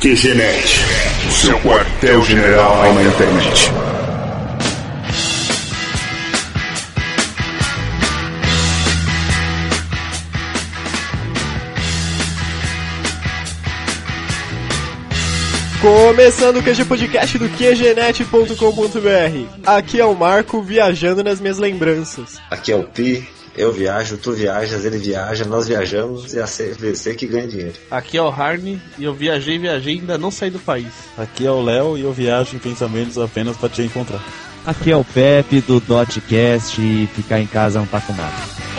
QGNet, o seu quartel-general na internet. Começando o QG Podcast do QGNet.com.br. Aqui é o Marco viajando nas minhas lembranças. Aqui é o Pi, eu viajo, tu viajas, ele viaja, nós viajamos e a CVC que ganha dinheiro. Aqui é o Harney e eu viajei, viajei e ainda não saí do país. Aqui é o Léo e eu viajo em pensamentos apenas para te encontrar. Aqui é o Pepe do Dotcast e ficar em casa não tá com nada.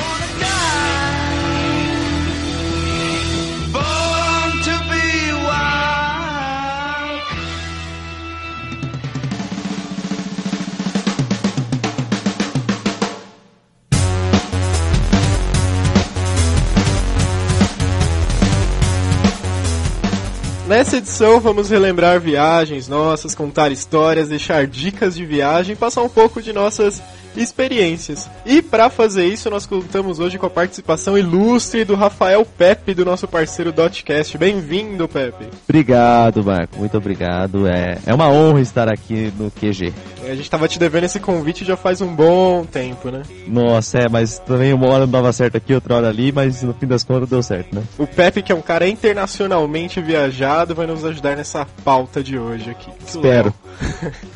Nessa edição vamos relembrar viagens nossas, contar histórias, deixar dicas de viagem, passar um pouco de nossas experiências. E para fazer isso, nós contamos hoje com a participação ilustre do Rafael Pepe, do nosso parceiro Dotcast. Bem-vindo, Pepe. Obrigado, Marco. Muito obrigado. É, é uma honra estar aqui no QG. A gente tava te devendo esse convite já faz um bom tempo, né? Nossa, é, mas também uma hora não dava certo aqui, outra hora ali, mas no fim das contas deu certo, né? O Pepe, que é um cara internacionalmente viajado, vai nos ajudar nessa pauta de hoje aqui. Espero.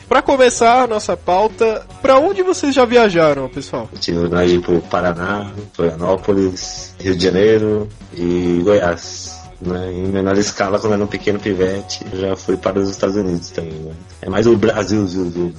para começar a nossa pauta, para onde vocês já viajaram, pessoal? Eu tive viagem pro Paraná, Florianópolis, Rio de Janeiro e Goiás. Né? Em menor escala, quando era um pequeno pivete, já fui para os Estados Unidos também. Né? É mais o Brasil, Zil, Zil.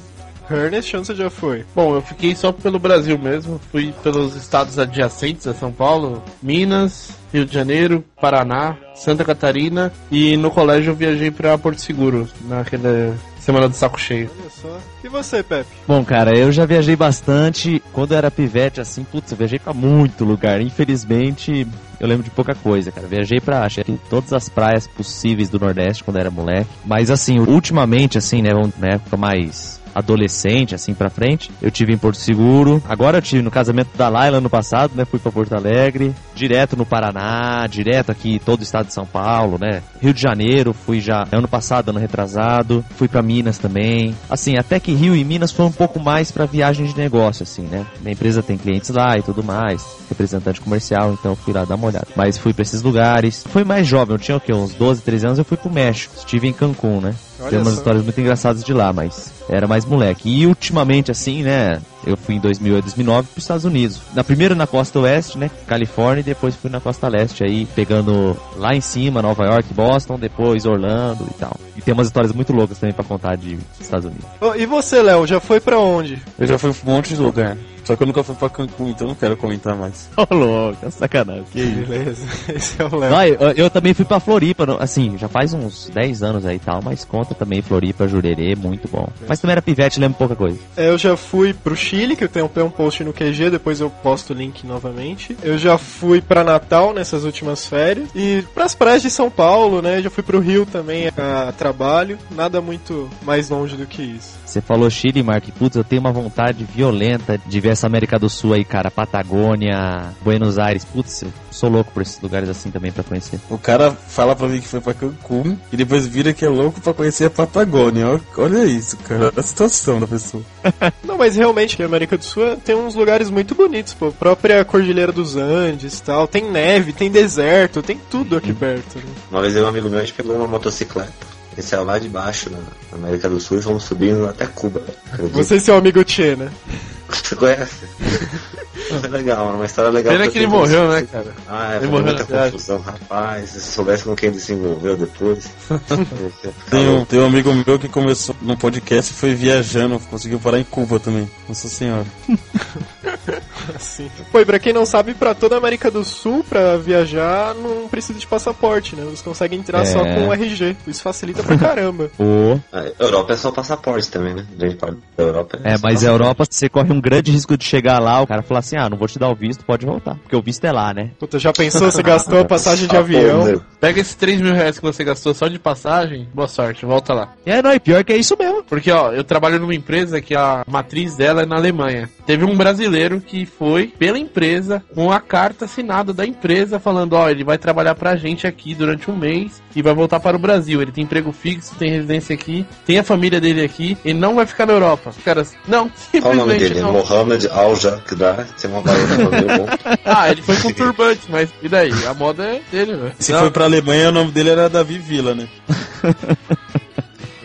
Ernest, onde você já foi? Bom, eu fiquei só pelo Brasil mesmo. Fui pelos estados adjacentes a São Paulo, Minas, Rio de Janeiro, Paraná, Santa Catarina e no colégio eu viajei para Porto Seguro, naquela semana do saco cheio. Olha só. E você, Pepe? Bom, cara, eu já viajei bastante. Quando eu era pivete, assim, putz, eu viajei pra muito lugar. Infelizmente, eu lembro de pouca coisa, cara. Viajei pra, acho que todas as praias possíveis do Nordeste quando eu era moleque. Mas, assim, ultimamente, assim, né, na época mais adolescente, assim pra frente. Eu tive em Porto Seguro. Agora eu tive no casamento da Laila ano passado, né? Fui pra Porto Alegre. Direto no Paraná, direto aqui todo o estado de São Paulo, né? Rio de Janeiro, fui já ano passado, ano retrasado. Fui pra Minas também. Assim, até que Rio e Minas foi um pouco mais pra viagem de negócio, assim, né? Minha empresa tem clientes lá e tudo mais. Representante comercial, então fui lá dar uma olhada. Mas fui pra esses lugares. Foi mais jovem, eu tinha o quê? Uns 12, 13 anos, eu fui pro México. Estive em Cancún, né? Olha Tem umas só. histórias muito engraçadas de lá, mas era mais moleque. E ultimamente, assim, né? Eu fui em 2008, 2009 para os Estados Unidos. Na primeira na costa oeste, né? Califórnia, e depois fui na costa leste, aí pegando lá em cima, Nova York, Boston, depois Orlando e tal. E tem umas histórias muito loucas também para contar de Estados Unidos. Ô, e você, Léo, já foi pra onde? Eu já fui pra um monte de lugar. Só que eu nunca fui pra Cancún, então não quero comentar mais. Ô, louco, é sacanagem. Que? Beleza, esse é o Léo. Eu, eu também fui pra Floripa, assim, já faz uns 10 anos aí e tal, mas conta também Floripa, Jurerê, muito bom. Mas também era pivete, lembro pouca coisa. É, Eu já fui pro Chile, que eu tenho um post no QG, depois eu posto o link novamente. Eu já fui pra Natal nessas últimas férias. E pras praias de São Paulo, né? Já fui pro Rio também a trabalho. Nada muito mais longe do que isso. Você falou Chile, Mark. Putz, eu tenho uma vontade violenta de ver essa América do Sul aí, cara. Patagônia, Buenos Aires. Putz, eu sou louco por esses lugares assim também pra conhecer. O cara fala pra mim que foi pra Cancún e depois vira que é louco pra conhecer a Patagônia. Olha- isso, cara. A situação da pessoa. Não, mas realmente, a América do Sul tem uns lugares muito bonitos, pô. A própria Cordilheira dos Andes e tal. Tem neve, tem deserto, tem tudo aqui perto. Né? Uma vez eu um amigo meu, a gente pegou uma motocicleta. Esse é lá de baixo, na na América do Sul, e fomos subindo até Cuba. Acredito. Você e seu amigo Tchê, né? Você conhece? Foi legal, uma história legal. Pena que ele morreu, né, cara? Ah, Ele ele morreu muita confusão, rapaz. Se soubesse com quem ele se envolveu depois. Tem um, tem um amigo meu que começou no podcast e foi viajando, conseguiu parar em Cuba também. Nossa senhora. Assim. Pô, e pra quem não sabe, pra toda a América do Sul, pra viajar, não precisa de passaporte, né? Você consegue entrar É. só com o RG. Isso facilita pra caramba. Pô. A Europa é só passaporte também, né? Da Europa É, só mas a. Europa você corre um grande risco de chegar lá, o cara falar assim, ah, não vou te dar o visto, pode voltar. Porque o visto é lá, né? Puta, já pensou? Você gastou a passagem de Ah, avião? Pega esses 3 mil reais que você gastou só de passagem, boa sorte, volta lá. E é, não, e pior que é isso mesmo. Porque, ó, eu trabalho numa empresa que a matriz dela é na Alemanha. Teve um brasileiro que foi pela empresa com a carta assinada da empresa falando, ó, ele vai trabalhar pra gente aqui durante um mês e vai voltar para o Brasil. Ele tem emprego fixo, tem residência aqui, tem a família dele aqui, ele não vai ficar na Europa. Os caras, não, Qual o nome dele? não. Mohamed Al-Jaqda. Tem uma. Ah, ele foi com turbante, mas e daí? A moda é dele, velho. Se Não, foi pra Alemanha, o nome dele era Davi Villa, né?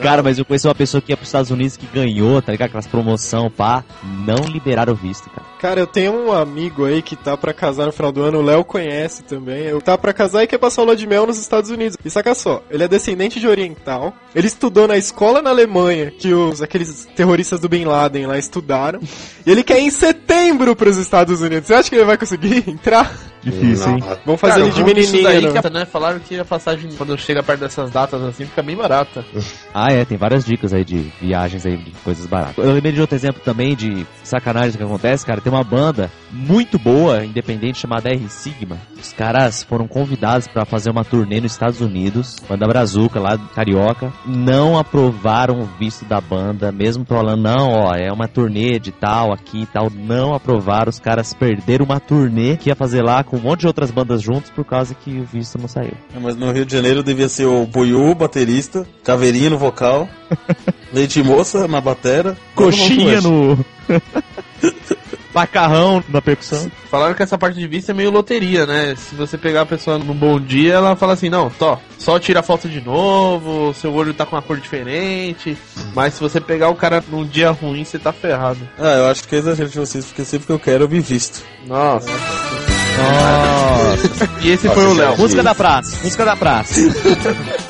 Cara, mas eu conheci uma pessoa que ia pros Estados Unidos que ganhou, tá ligado? Aquelas promoção, pá. Não liberaram o visto, cara. Cara, eu tenho um amigo aí que tá pra casar no final do ano, o Léo conhece também. Eu tá pra casar e quer passar o lua de mel nos Estados Unidos. E saca só, ele é descendente de oriental. Ele estudou na escola na Alemanha que os aqueles terroristas do Bin Laden lá estudaram. e ele quer ir em setembro pros Estados Unidos. Você acha que ele vai conseguir entrar? Difícil, hein? Não, Vamos fazer Cara, ele de menininho. daí né? que, né, falaram que a passagem, quando chega perto dessas datas assim, fica bem barata. Ah, é, tem várias dicas aí de viagens aí, de coisas baratas. Eu lembrei de outro exemplo também de sacanagem que acontece, cara. Tem uma banda muito boa, independente, chamada R Sigma. Os caras foram convidados pra fazer uma turnê nos Estados Unidos, banda Brazuca lá, carioca. Não aprovaram o visto da banda, mesmo falando, não, ó, é uma turnê de tal, aqui e tal. Não aprovaram, os caras perderam uma turnê que ia fazer lá com um monte de outras bandas juntos por causa que o visto não saiu. É, Mas no Rio de Janeiro devia ser o Boiú, baterista, Caveirinha no vocal, Leite Moça na batera, Coxinha no. Macarrão na percussão. Falaram que essa parte de vista é meio loteria, né? Se você pegar a pessoa num bom dia, ela fala assim, não, tó, só tira a foto de novo, seu olho tá com uma cor diferente. Mas se você pegar o cara num dia ruim, você tá ferrado. Ah, eu acho que é exagero de vocês, porque sempre que eu quero eu me visto. Nossa. Nossa. E esse Nossa, foi o Léo. música da praça, música da praça.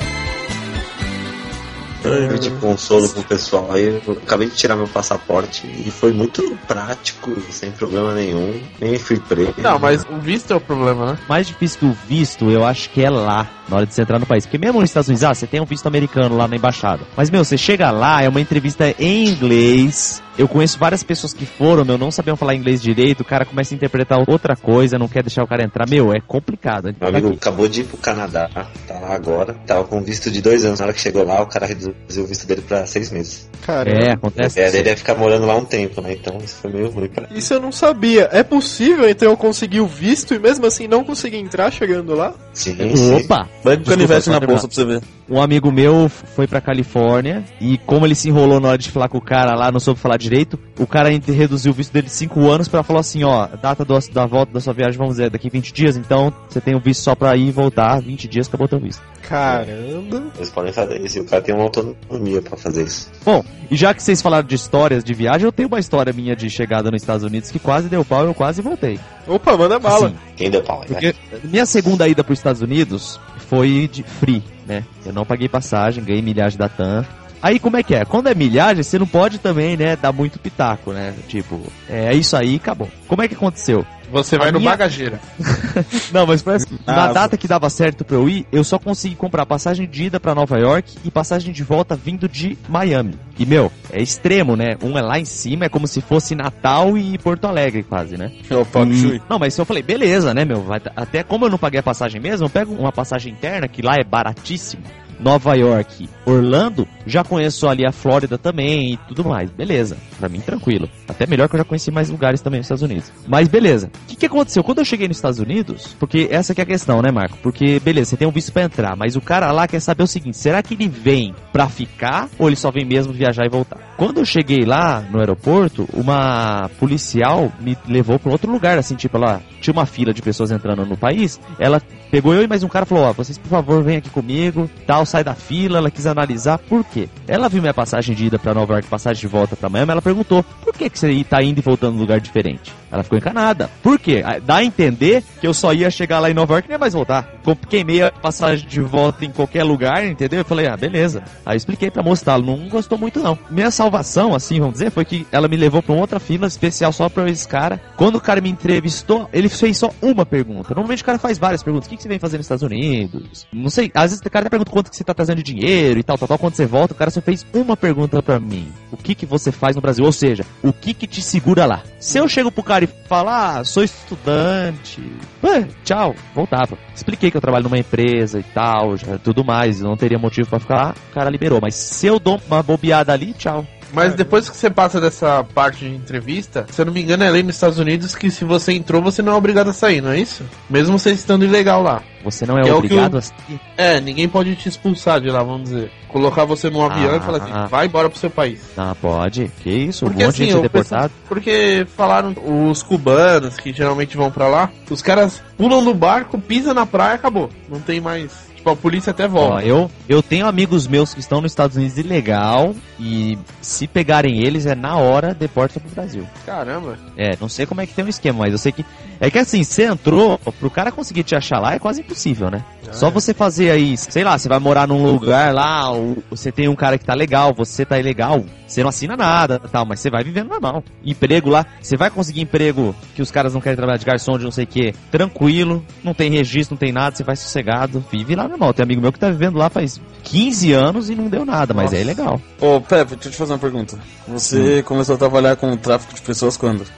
Eu de consolo pro pessoal aí, eu acabei de tirar meu passaporte e foi muito prático, sem problema nenhum, nem fui preso. Não, mas o visto é o problema, né? mais difícil que o visto, eu acho que é lá, na hora de você entrar no país. Porque mesmo nos Estados Unidos, ah, você tem um visto americano lá na embaixada. Mas, meu, você chega lá, é uma entrevista em inglês. Eu conheço várias pessoas que foram, meu, não sabiam falar inglês direito, o cara começa a interpretar outra coisa, não quer deixar o cara entrar. Meu, é complicado. Meu amigo acabou de ir pro Canadá, tá lá agora, tava com visto de dois anos. Na hora que chegou lá, o cara reduziu o visto dele pra seis meses. Cara, É, acontece. É, ele ia ficar morando lá um tempo, né? Então isso foi meio ruim pra ele. isso eu não sabia. É possível então eu conseguir o visto e mesmo assim não conseguir entrar chegando lá? Sim, sim. Opa! Vai com canivete na bolsa pra você ver. Um amigo meu foi pra Califórnia e como ele se enrolou na hora de falar com o cara lá, não soube falar direito, o cara reduziu o visto dele de 5 anos pra falar assim, ó, data do- da volta da sua viagem, vamos dizer, daqui 20 dias, então você tem o visto só pra ir e voltar, 20 dias acabou teu visto. Caramba. Eles podem fazer isso e o cara tem uma autonomia pra fazer isso. Bom, e já que vocês falaram de histórias de viagem, eu tenho uma história minha de chegada nos Estados Unidos que quase deu pau e eu quase voltei. Opa, manda bala. Assim, Quem deu pau, né? Porque minha segunda ida para os Estados Unidos foi de free, né? Eu não paguei passagem, ganhei milhagem da TAM. Aí como é que é? Quando é milhagem, você não pode também, né, dar muito pitaco, né? Tipo, é isso aí, acabou. Como é que aconteceu? Você vai A no minha- bagageira. Não, mas foi assim, na data que dava certo pra eu ir, eu só consegui comprar passagem de ida pra Nova York e passagem de volta vindo de Miami. E, meu, é extremo, né? Um é lá em cima, é como se fosse Natal e Porto Alegre quase, né? É o Pak E- Shui. Não, mas eu falei, beleza, né, meu? Vai- até como eu não paguei a passagem mesmo, eu pego uma passagem interna, que lá é baratíssimo. Nova York, Orlando, já conheço ali a Flórida também e tudo mais. Beleza, pra mim tranquilo. Até melhor que eu já conheci mais lugares também nos Estados Unidos. Mas beleza. O que, que aconteceu? Quando eu cheguei nos Estados Unidos, porque essa que é a questão, né, Marco? Porque, beleza, você tem um visto pra entrar, mas o cara lá quer saber o seguinte: será que ele vem pra ficar ou ele só vem mesmo viajar e voltar? Quando eu cheguei lá no aeroporto, uma policial me levou pra outro lugar, assim, tipo, ela tinha uma fila de pessoas entrando no país, ela pegou eu e mais um cara e falou: Ó, vocês por favor venham aqui comigo, tal, sai da fila. Ela quis analisar por quê. Ela viu minha passagem de ida pra Nova York, passagem de volta pra Miami, ela perguntou: por que, que você tá indo e voltando num lugar diferente? Ela ficou encanada. Por quê? Ah, Dá a entender que eu só ia chegar lá em Nova York e nem mais voltar. Queimei a passagem de volta em qualquer lugar, entendeu? Eu falei, ah, beleza. Aí expliquei pra moça, tá, ela não gostou muito não. Minha salvação, assim, vamos dizer, foi que ela me levou pra outra fila especial só pra esse cara. Quando o cara me entrevistou, ele fez só uma pergunta. Normalmente o cara faz várias perguntas. O que, que você vem fazer nos Estados Unidos? Não sei, às vezes o cara até pergunta quanto que você tá trazendo dinheiro e tal, tal, tal. Quando você volta, o cara só fez uma pergunta pra mim. O que que você faz no Brasil? Ou seja, o que que te segura lá? Se eu chego pro cara e falar, ah, sou estudante, ué, tchau, voltava. Expliquei que eu trabalho numa empresa e tal, já, tudo mais, não teria motivo pra ficar lá, o cara liberou. Mas se eu dou uma bobeada ali, tchau. Mas depois que você passa dessa parte de entrevista, se eu não me engano, é lei nos Estados Unidos que se você entrou, você não é obrigado a sair, não é isso? Mesmo você estando ilegal lá. Você não é é obrigado a sair. É, ninguém pode te expulsar de lá, vamos dizer. Colocar você num avião Ah, e falar assim, ah. vai embora pro seu país. Ah, pode. Que isso? Porque um monte de assim, gente é deportado. porque falaram os cubanos que geralmente vão pra lá, os caras pulam do barco, pisam na praia, acabou. Não tem mais. Tipo, a polícia até Ó, volta. eu, eu tenho amigos meus que estão nos Estados Unidos ilegal e se pegarem eles é na hora deporta pro Brasil. Caramba. É, não sei como é que tem um esquema, mas eu sei que. É que assim, você entrou, pro cara conseguir te achar lá é quase impossível, né? Só você fazer aí, sei lá, você vai morar num lugar lá, ou você tem um cara que tá legal, você tá ilegal, você não assina nada tal, mas você vai vivendo normal. Emprego lá, você vai conseguir emprego que os caras não querem trabalhar de garçom, de não sei o que, tranquilo, não tem registro, não tem nada, você vai sossegado, vive lá normal. Tem amigo meu que tá vivendo lá faz 15 anos e não deu nada, mas é legal. Ô, Pepe, deixa eu te fazer uma pergunta. Você começou a trabalhar com tráfico de pessoas quando?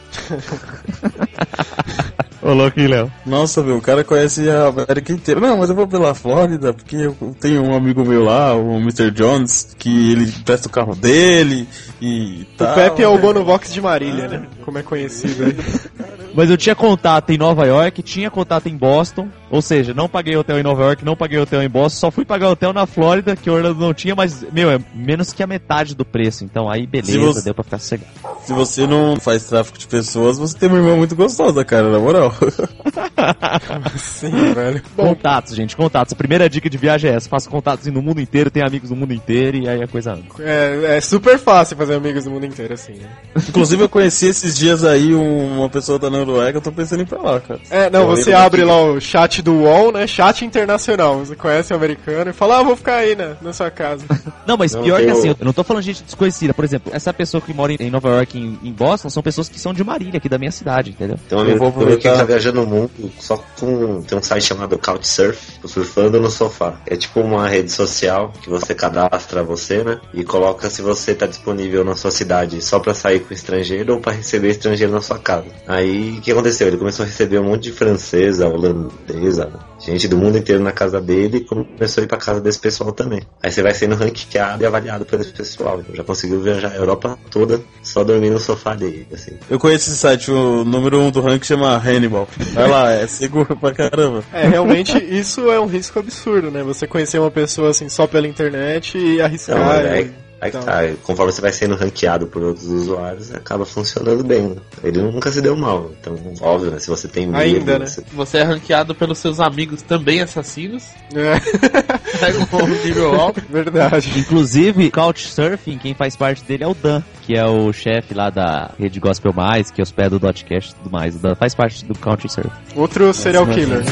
Ô, louco, Léo. Nossa, meu, o cara conhece a América inteira. Não, mas eu vou pela Flórida, porque eu tenho um amigo meu lá, o Mr. Jones, que ele presta o carro dele e O tal. Pepe é o Bonovox de Marília, né? Como é conhecido aí. Mas eu tinha contato em Nova York, tinha contato em Boston, ou seja, não paguei hotel em Nova York, não paguei hotel em Boston, só fui pagar hotel na Flórida, que Orlando não tinha, mas, meu, é menos que a metade do preço, então aí beleza, você- deu pra ficar sossegado. Se você não faz tráfico de pessoas, você tem uma irmã muito gostosa, cara, na moral. Sim, velho. Bom, Contatos, gente, contatos. A primeira dica de viagem é essa, faço contatos no mundo inteiro, tenho amigos no mundo inteiro, e aí a coisa anda. é, é super fácil fazer amigos do mundo inteiro assim, né? Inclusive, eu conheci esses dias aí um- uma pessoa da Noruega, eu tô pensando em ir pra lá, cara. É, não, Eu você abre lá o chat do UOL, né? Chat internacional. Você conhece o americano e fala, ah, vou ficar aí na, na sua casa. Não, mas Não, pior que assim, eu não tô falando de gente desconhecida. Por exemplo, essa pessoa que mora em- Nova York, em, em Boston, são pessoas que são de Marília, aqui da minha cidade, entendeu? Tem um Eu amigo vou meu que aproveitar. tá viajando o mundo só com. Tem um site chamado Couchsurf, surfando no sofá. É tipo uma rede social que você cadastra você, né? E coloca se você tá disponível na sua cidade só pra sair com estrangeiro ou pra receber estrangeiro na sua casa. Aí o que aconteceu? Ele começou a receber um monte de francesa, holandesa, gente do mundo inteiro na casa dele e começou a ir pra casa desse pessoal também. Aí você vai sendo ranqueado e avaliado por esse pessoal. Então já conseguiu viajar a Europa toda só dormindo no sofá dele, assim. Eu conheço esse site, o número 1 um do ranking chama Hannibal. Vai lá, é seguro pra caramba. É, realmente isso é um risco absurdo, né? Você conhecer uma pessoa assim só pela internet e arriscar. Não, e- é, aí que então. tá. Conforme você vai sendo ranqueado por outros usuários, acaba funcionando bem. Né? Ele nunca se deu mal. Então, óbvio, né? Se você tem medo, Ainda, né? você- Você é ranqueado pelos seus amigos também assassinos. É, Pega um nível alto. verdade. Inclusive, Couchsurfing, quem faz parte dele é o Dan, que é o chefe lá da Rede Gospel Mais, que hospeda o Dotcast e tudo mais. O Dan faz parte do Couchsurfing. Outro serial killer.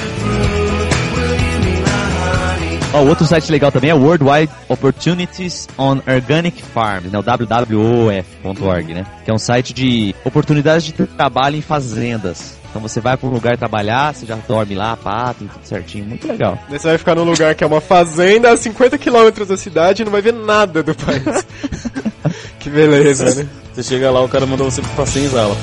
Ó, o outro site legal também é Worldwide Opportunities on Organic Farms, né? O wwof.org, né? Que é um site de oportunidades de trabalho em fazendas. Então você vai para um lugar trabalhar, você já dorme lá, pá, tem tudo certinho, muito legal. Daí você vai ficar num lugar que é uma fazenda a 50 quilômetros da cidade e não vai ver nada do país. que beleza, né? Você chega lá, o cara mandou você pra senzala.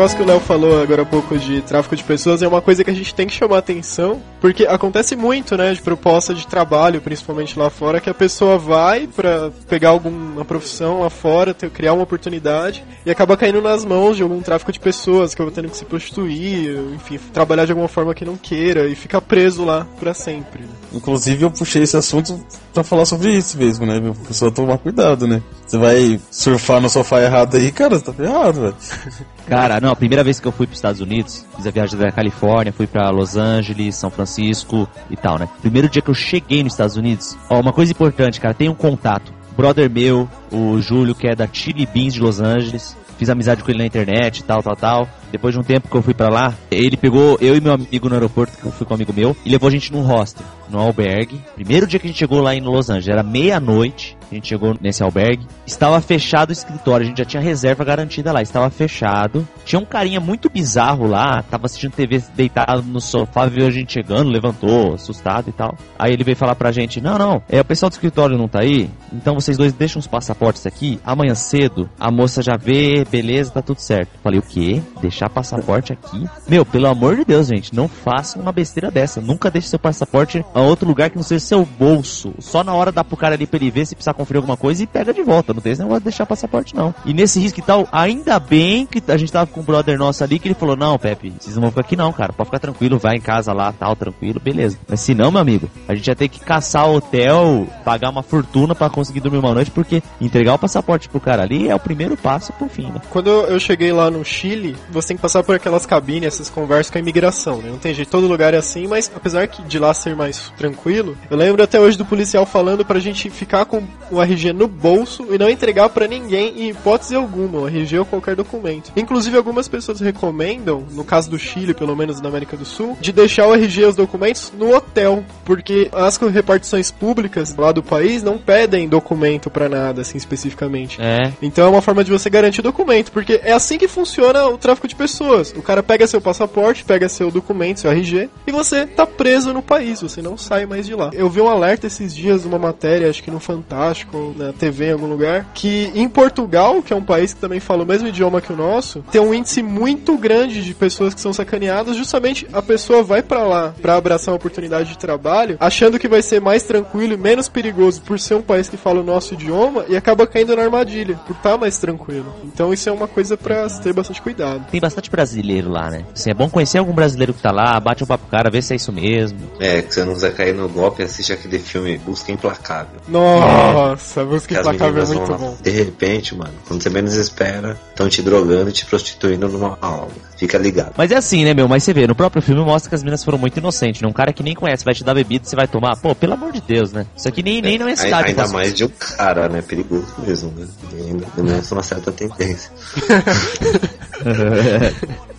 Negócio que o Léo falou agora há pouco de tráfico de pessoas é uma coisa que a gente tem que chamar atenção, porque acontece muito, né, de proposta de trabalho, principalmente lá fora, que a pessoa vai pra pegar alguma profissão lá fora, ter, criar uma oportunidade e acaba caindo nas mãos de algum tráfico de pessoas, que acaba tendo que se prostituir, enfim, trabalhar de alguma forma que não queira e fica preso lá pra sempre. né? Inclusive, eu puxei esse assunto pra falar sobre isso mesmo, né? meu? Pessoa tomar cuidado, né? Você vai surfar no sofá errado aí, cara, você tá ferrado, velho. Cara, não, a primeira vez que eu fui para os Estados Unidos, fiz a viagem da Califórnia, fui para Los Angeles, São Francisco e tal, né? Primeiro dia que eu cheguei nos Estados Unidos, ó, uma coisa importante, cara, tem um contato. Brother meu, o Júlio, que é da Chili Beans de Los Angeles, fiz amizade com ele na internet tal, tal, tal. Depois de um tempo que eu fui pra lá, ele pegou eu e meu amigo no aeroporto, que eu fui com um amigo meu, e levou a gente num hostel, num albergue. Primeiro dia que a gente chegou lá em Los Angeles, era meia-noite. A gente chegou nesse albergue. Estava fechado o escritório, a gente já tinha reserva garantida lá. Estava fechado. Tinha um carinha muito bizarro lá. Tava assistindo TV deitado no sofá, viu a gente chegando, levantou, assustado e tal. Aí ele veio falar pra gente: Não, não, é o pessoal do escritório não tá aí. Então vocês dois deixam os passaportes aqui. Amanhã cedo a moça já vê, beleza, tá tudo certo. Falei: O quê? Deixar passaporte aqui? Meu, pelo amor de Deus, gente, não faça uma besteira dessa. Nunca deixe seu passaporte a outro lugar que não seja seu bolso. Só na hora dá pro cara ali pra ele ver se precisar conferir alguma coisa e pega de volta. Não tem esse negócio de deixar passaporte, não. E nesse risco e tal, ainda bem que a gente tava com um brother nosso ali que ele falou: Não, Pepe, vocês não vão ficar aqui não, cara. Pode ficar tranquilo, vai em casa lá, tal, tranquilo, beleza. Mas se não, meu amigo, a gente ia ter que caçar hotel, pagar uma fortuna pra conseguir dormir uma noite, porque entregar o passaporte pro cara ali é o primeiro passo pro fim, né? Quando eu cheguei lá no Chile, você tem que passar por aquelas cabines, essas conversas com a imigração, né? Não tem jeito, todo lugar é assim, mas apesar que de lá ser mais tranquilo, eu lembro até hoje do policial falando pra gente ficar com o RG no bolso e não entregar pra ninguém em hipótese alguma, o RG ou qualquer documento. Inclusive, algumas pessoas recomendam, no caso do Chile, pelo menos na América do Sul, de deixar o RG e os documentos no hotel, porque as repartições públicas lá do país não pedem documento pra nada, assim, especificamente. É. Então é uma forma de você garantir documento, porque é assim que funciona o tráfico de pessoas. O cara pega seu passaporte, pega seu documento, seu RG, e você tá preso no país, você não sai mais de lá. Eu vi um alerta esses dias, uma matéria, acho que no Fantástico, ou na TV em algum lugar, que em Portugal, que é um país que também fala o mesmo idioma que o nosso, tem um índice muito grande de pessoas que são sacaneadas, justamente a pessoa vai para lá para abraçar uma oportunidade de trabalho, achando que vai ser mais tranquilo e menos perigoso por ser um país que fala o nosso idioma e acaba caindo na armadilha, por estar tá mais tranquilo. Então isso é uma coisa para ter bastante cuidado. Tem bastante brasileiro lá, né? Assim, é bom conhecer algum brasileiro que tá lá, bate um papo cara, vê se é isso mesmo. É, que você não quiser cair no golpe, assiste aquele filme Busca Implacável. Nossa, Busca Que as Implacável é muito bom. De repente, mano, quando você menos espera, estão te drogando e te prostituindo numa aula. Fica ligado. Mas é assim, né, meu? Mas você vê, no próprio filme mostra que as meninas foram muito inocentes, né? Um cara que nem conhece vai te dar bebida, você vai tomar. Pô, pelo amor de Deus, né? Isso aqui nem, nem minha Ai- cidade. Ainda mais de um cara, né? Perigoso mesmo, né? E ainda demonstra uma certa tendência.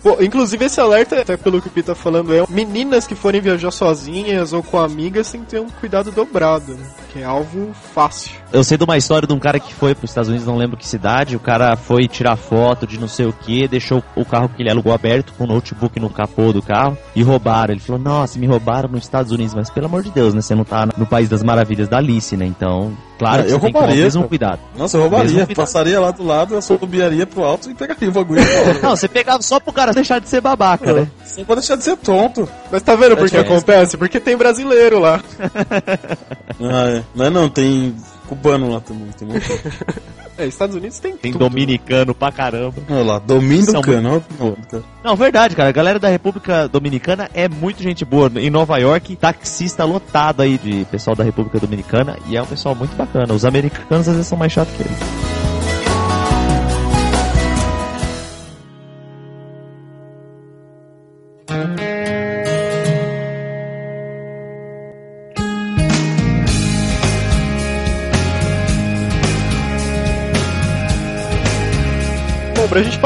Pô, inclusive esse alerta, até pelo que o Pi tá falando, é meninas que forem viajar sozinhas ou com amigas tem que ter um cuidado dobrado, né? Que é alvo fácil. Eu sei de uma história de um cara que foi pros Estados Unidos, não lembro que cidade. O cara foi tirar foto de não sei o que, deixou o carro que ele alugou aberto com o notebook no capô do carro e roubaram. Ele falou: Nossa, me roubaram nos Estados Unidos, mas pelo amor de Deus, né? Você não tá no país das maravilhas da Alice, né? Então, claro que eu você tem que tomar o roubaria, mesmo cuidado. Nossa, eu roubaria. Passaria lá do lado, eu subiria pro alto e pegaria o bagulho. Não, você pegava só pro cara deixar de ser babaca, né? Só pra deixar de ser tonto. Mas tá vendo por que É, acontece? Porque tem brasileiro lá. Ah, é. Não é não, tem cubano lá também. Tem muito. É, Estados Unidos tem, Tem tudo. dominicano pra caramba. Olha lá, domínio São do cano. olha, cara. Não, verdade, cara. A galera da República Dominicana é muito gente boa. Em Nova York, taxista lotado aí de pessoal da República Dominicana e é um pessoal muito bacana. Os americanos às vezes são mais chatos que eles.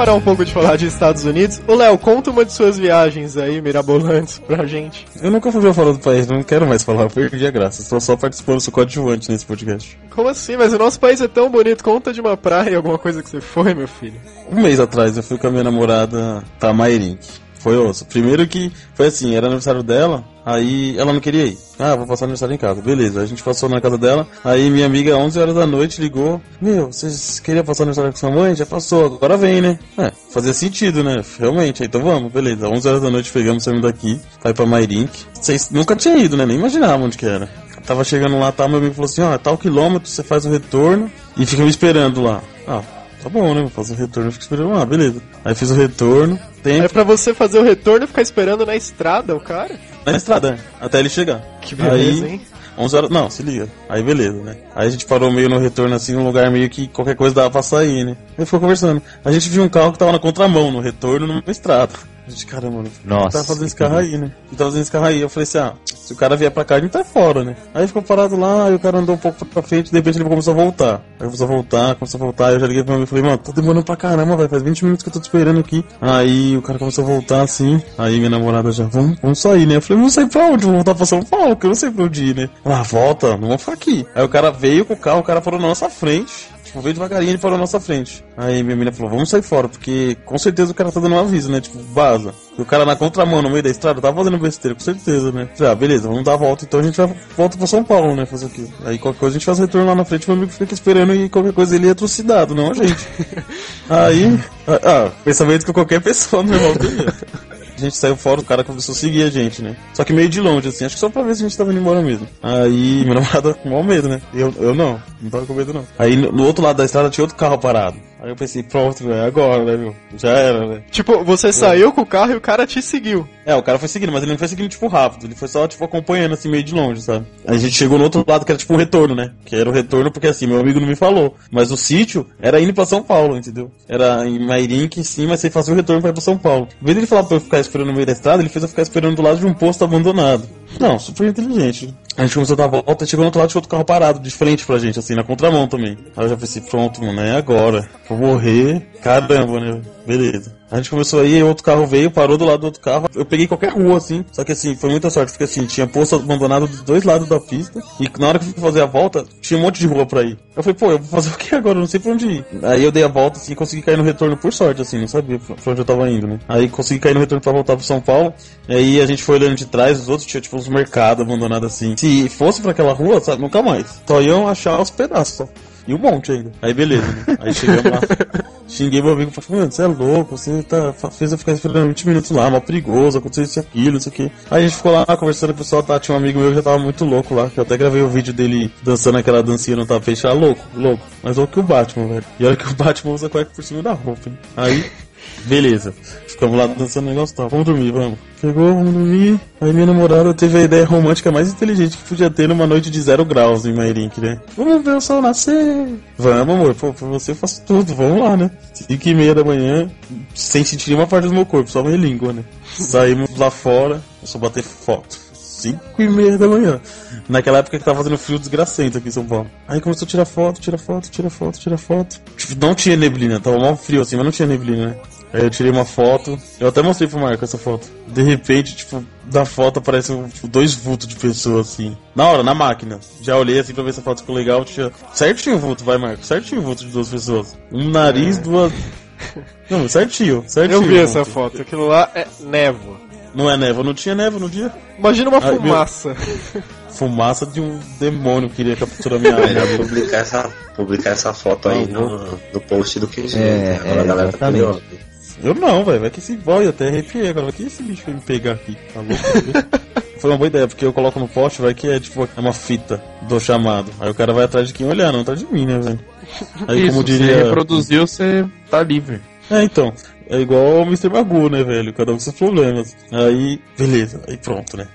Parar um pouco de falar de Estados Unidos, ô Léo, conta uma de suas viagens aí, mirabolantes, pra gente. Eu nunca fui ver fora do país, não quero mais falar, perdi a graça. Estou só participando, sou coadjuvante nesse podcast. Como assim? Mas o nosso país é tão bonito, conta de uma praia, alguma coisa que você foi, meu filho. Um mês atrás eu fui com a minha namorada Tamairink. Foi osso. Primeiro que foi assim, era aniversário dela, aí ela não queria ir. Ah, vou passar aniversário em casa. Beleza, a gente passou na casa dela, aí minha amiga 11 horas da noite ligou. Meu, vocês queriam passar aniversário com sua mãe? Já passou, agora vem, né? É, fazia sentido, né? Realmente, então vamos, beleza. 11 horas da noite pegamos, saímos daqui, vai pra Mairink. Vocês nunca tinham ido, né? Nem imaginava onde que era. Tava chegando lá, tá, meu amigo falou assim, ó, tal quilômetro, você faz o retorno e fica me esperando lá. Ah, tá bom, né? Vou fazer o retorno, fico esperando lá, beleza. Aí fiz o retorno, É tempo pra você fazer o retorno e ficar esperando na estrada o cara? na estrada, até ele chegar. Que beleza, Aí, hein? 11 horas, não, se liga. Aí beleza, né? Aí a gente parou meio no retorno, assim, num lugar meio que qualquer coisa dava pra sair, né? Aí ficou conversando. A gente viu um carro que tava na contramão, no retorno, numa estrada. A gente, caramba, mano. Nossa. Tá fazendo esse carro aí, né? Tá fazendo esse carro aí. Eu falei assim, ah, se o cara vier pra cá, a gente tá fora, né? Aí ficou parado lá, aí o cara andou um pouco pra frente, de repente ele começou a voltar. Aí começou a voltar, começou a voltar, eu já liguei pra mim e falei, mano, tá demorando pra caramba, velho, faz 20 minutos que eu tô te esperando aqui. Aí o cara começou a voltar assim, aí minha namorada já, vamos, vamos sair, né? Eu falei, vamos sair pra onde? Vamos voltar pra São Paulo, que eu não sei pra onde ir, né? Ah, volta, não vamos ficar aqui. Aí o cara veio com o carro, o cara parou na nossa frente. Tipo, veio devagarinho e parou na nossa frente. Aí minha menina falou, vamos sair fora, porque com certeza o cara tá dando um aviso, né? Tipo, vaza. E o cara na contramão, no meio da estrada, tava fazendo besteira, com certeza, né? Falei, ah, beleza, vamos dar a volta, então a gente vai volta pra São Paulo, né? Fazer o quê? Aí qualquer coisa a gente faz retorno lá na frente, meu amigo fica esperando e qualquer coisa ele é trucidado, não a gente. Aí, ah, pensamento que qualquer pessoa normal teria. A gente saiu fora, o cara começou a seguir a gente, né? Só que meio de longe, assim, acho que só pra ver se a gente tava indo embora mesmo. Aí, minha namorada com maior medo, né? Eu, eu não, não tava com medo não. Aí, no, no outro lado da estrada tinha outro carro parado. Aí eu pensei, pronto, velho, agora, né, meu? Já era, né? Tipo, você saiu com o carro e o cara te seguiu. É, o cara foi seguindo, mas ele não foi seguindo, tipo, rápido. Ele foi só, tipo, acompanhando, assim, meio de longe, sabe? Aí a gente chegou no outro lado, que era, tipo, um retorno, né? Que era o retorno porque, assim, meu amigo não me falou. Mas o sítio era indo pra São Paulo, entendeu? Era em Mairink, sim, mas você fazia o retorno pra ir pra São Paulo. Em vez dele falar pra eu ficar esperando no meio da estrada, ele fez eu ficar esperando do lado de um posto abandonado. Não, super inteligente. A gente começou a dar volta chegou no outro lado tinha outro carro parado, de frente pra gente, assim, na contramão também. Aí eu já pensei, pronto, mano, é agora. Vou morrer. Caramba, né? Beleza. A gente começou aí, outro carro veio, parou do lado do outro carro. Eu peguei qualquer rua, assim. Só que assim, foi muita sorte, porque assim, tinha posto abandonado dos dois lados da pista. E na hora que eu fui fazer a volta, tinha um monte de rua pra ir. Eu falei, pô, eu vou fazer o que agora? Eu não sei pra onde ir. Aí eu dei a volta, assim, consegui cair no retorno por sorte, assim, não sabia pra onde eu tava indo, né? Aí consegui cair no retorno pra voltar pro São Paulo. Aí a gente foi olhando de trás, os outros tinham tipo uns mercados abandonados assim. Se fosse pra aquela rua, sabe, nunca mais. Só iam achar os pedaços só. E um monte ainda. Aí beleza, né? Aí chegamos lá. Xinguei meu amigo falei, mano, você é louco, você tá, fez eu ficar esperando 20 minutos lá, mal perigoso, aconteceu isso e aquilo, não sei o. Aí a gente ficou lá conversando com o pessoal, tá, tinha um amigo meu que já tava muito louco lá, que eu até gravei o vídeo dele dançando aquela dancinha no tapete, ah, louco, louco, mais louco que o Batman, velho. E olha que o Batman usa cueca por cima da roupa, hein? Aí, beleza. Ficamos lá dançando o negócio tal. Vamos dormir, vamos. Pegou, vamos dormir. Aí minha namorada teve a ideia romântica mais inteligente que podia ter numa noite de zero graus em Mairink, né? Vamos ver o sol nascer. Vamos, amor. Pô, por você eu faço tudo. Vamos lá, né? Cinco e meia da manhã, sem sentir nenhuma parte do meu corpo, só minha língua, né? Saímos lá fora, eu só bater foto. Cinco e meia da manhã. Naquela época que tava fazendo frio desgracento aqui em São Paulo. Aí começou a tirar foto, tirar foto, tirar foto, tirar foto. Tipo, não tinha neblina, tava mal frio assim, mas não tinha neblina, né? Aí eu tirei uma foto, eu até mostrei pro Marco essa foto. De repente, tipo, da foto aparecem tipo, dois vultos de pessoas assim. Na hora, na máquina. Já olhei assim pra ver se a foto ficou legal. Tinha certinho o vulto, vai, Marco. Certinho o vulto de duas pessoas. Um nariz, duas. Não, certinho, certinho. Eu vi essa foto. Aquilo lá é névoa. Não é névoa, não tinha névoa no dia. Imagina uma Ai, meu- fumaça. Fumaça de um demônio que queria capturar minha Melhor alma. publicar essa, publicar essa foto aí no, no post do que É, Agora é, a galera tá exatamente. Eu não, velho. Vai que esse boy até arrepiei agora. Vai que esse bicho vai me pegar aqui. Tá louco? Foi uma boa ideia, porque eu coloco no poste, vai que é tipo é uma fita do chamado. Aí o cara vai atrás de quem olhar, não atrás de mim, né, velho? Aí Isso, como você diria. reproduziu, você tá livre. É, então. É igual o Mr. Magoo, né, velho? Cada um com seus problemas. Aí, beleza. Aí pronto, né?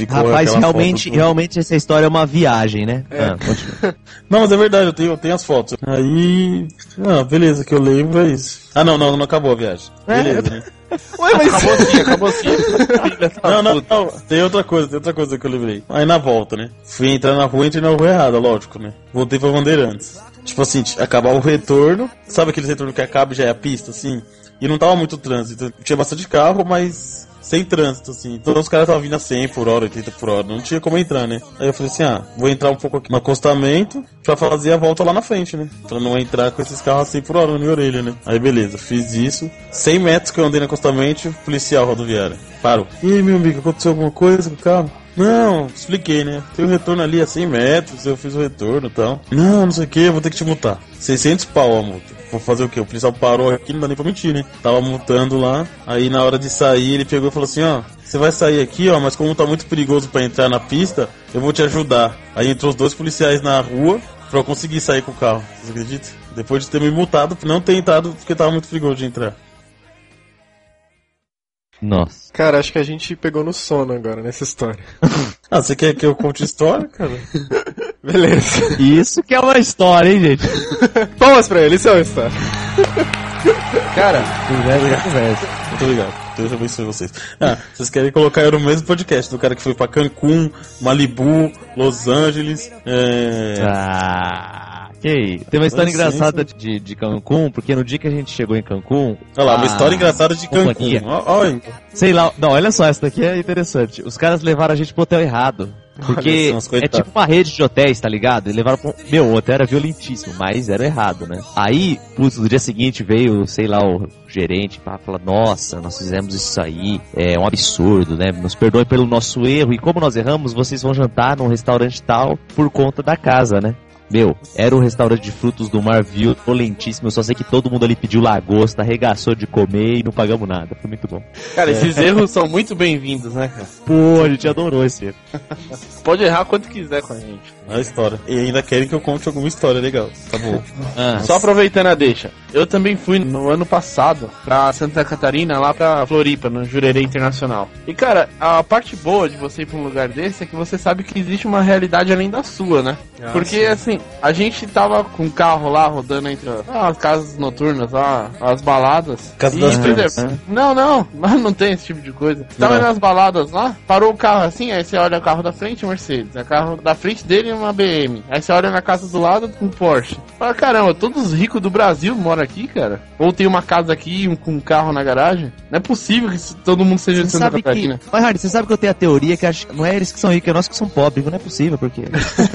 Ficou Rapaz, realmente, realmente essa história é uma viagem, né? Ah, continua. Não, mas é verdade, eu tenho, eu tenho as fotos. Aí. Ah, beleza, que eu lembro é isso. Ah, não, não, não acabou a viagem. Beleza, né? Ué, mas Acabou assim, acabou da Não, não, não. Tem outra coisa, tem outra coisa que eu lembrei. Aí na volta, né? Fui entrar na rua, entrei na rua errada, lógico, né? Voltei pra Bandeirantes. Tipo assim, acabar o retorno. Sabe aquele retorno que acaba e já é a pista, assim? E não tava muito trânsito. Tinha bastante carro, mas sem trânsito, assim. Então os caras estavam vindo a 100 por hora, 80 por hora. Não tinha como entrar, né? Aí eu falei assim, ah, vou entrar um pouco aqui no acostamento pra fazer a volta lá na frente, né? Pra não entrar com esses carros a 100 por hora na minha orelha, né? Aí beleza, fiz isso. 100 metros que eu andei no acostamento, policial rodoviário. Parou. E aí, meu amigo, aconteceu alguma coisa com o carro? Não, expliquei, né? Tem o retorno ali a 100 metros, eu fiz o retorno e tal. Não, não sei o que, vou ter que te multar. 600 pau a multa. Vou fazer o quê? O policial parou aqui, não dá nem pra mentir, né? Tava multando lá, aí na hora de sair ele pegou e falou assim, ó... Você vai sair aqui, ó, mas como tá muito perigoso pra entrar na pista, eu vou te ajudar. Aí entrou os dois policiais na rua pra eu conseguir sair com o carro. Você acredita? Depois de ter me multado não ter entrado porque tava muito perigoso de entrar. Nossa. Cara, acho que a gente pegou no sono agora nessa história. Ah, você quer que eu conte história, cara? Beleza. Isso que é uma história, hein, gente? Palmas pra ele, isso é uma história. Cara, Conversa, conversa. Muito obrigado. Deus abençoe vocês. Ah, vocês querem colocar eu no mesmo podcast do cara que foi pra Cancún, Malibu, Los Angeles, é... Ah, que isso. Tem uma história engraçada de, de Cancún, porque no dia que a gente chegou em Cancún. Olha lá, uma a história engraçada de Cancún. companhia- ó, Sei lá, não, olha só, essa daqui é interessante. Os caras levaram a gente pro hotel errado. Porque é coitados. tipo uma rede de hotéis, tá ligado? E levaram pro... Meu, o hotel era violentíssimo, mas era errado, né? Aí, putz, no dia seguinte veio, sei lá, o gerente pra falar, nossa, nós fizemos isso aí, é um absurdo, né? Nos perdoe pelo nosso erro, e como nós erramos, vocês vão jantar num restaurante tal por conta da casa, né? Meu, era o restaurante de frutos do mar violentíssimo. Eu só sei que todo mundo ali pediu lagosta, arregaçou de comer e não pagamos nada. Foi muito bom. Cara, esses erros são muito bem-vindos, né, cara? Pô, a gente adorou esse erro. Pode errar quanto quiser com a gente. a história. E ainda querem que eu conte alguma história legal. Tá bom. Ah, Só aproveitando a deixa. Eu também fui no ano passado pra Santa Catarina, lá pra Floripa, no Jurerê Internacional. E cara, a parte boa de você ir pra um lugar desse é que você sabe que existe uma realidade além da sua, né? Porque assim, a gente tava com o carro lá rodando entre ah, as casas noturnas lá, as baladas. Casa E, das primas. exemplo, Não, não, mas não tem esse tipo de coisa. Você tava Não. nas baladas lá, parou o carro assim, aí você olha o carro da frente, Mercedes. O carro da frente dele, uma BM. Aí você olha na casa do lado, um Porsche. Fala, caramba, todos os ricos do Brasil moram aqui, cara? Ou tem uma casa aqui um, com um carro na garagem? Não é possível que todo mundo seja de Santa sabe que. Catarina. Mas, Hardy, você sabe que eu tenho a teoria que acho... não é eles que são ricos, é nós que somos pobres. Não é possível, porque.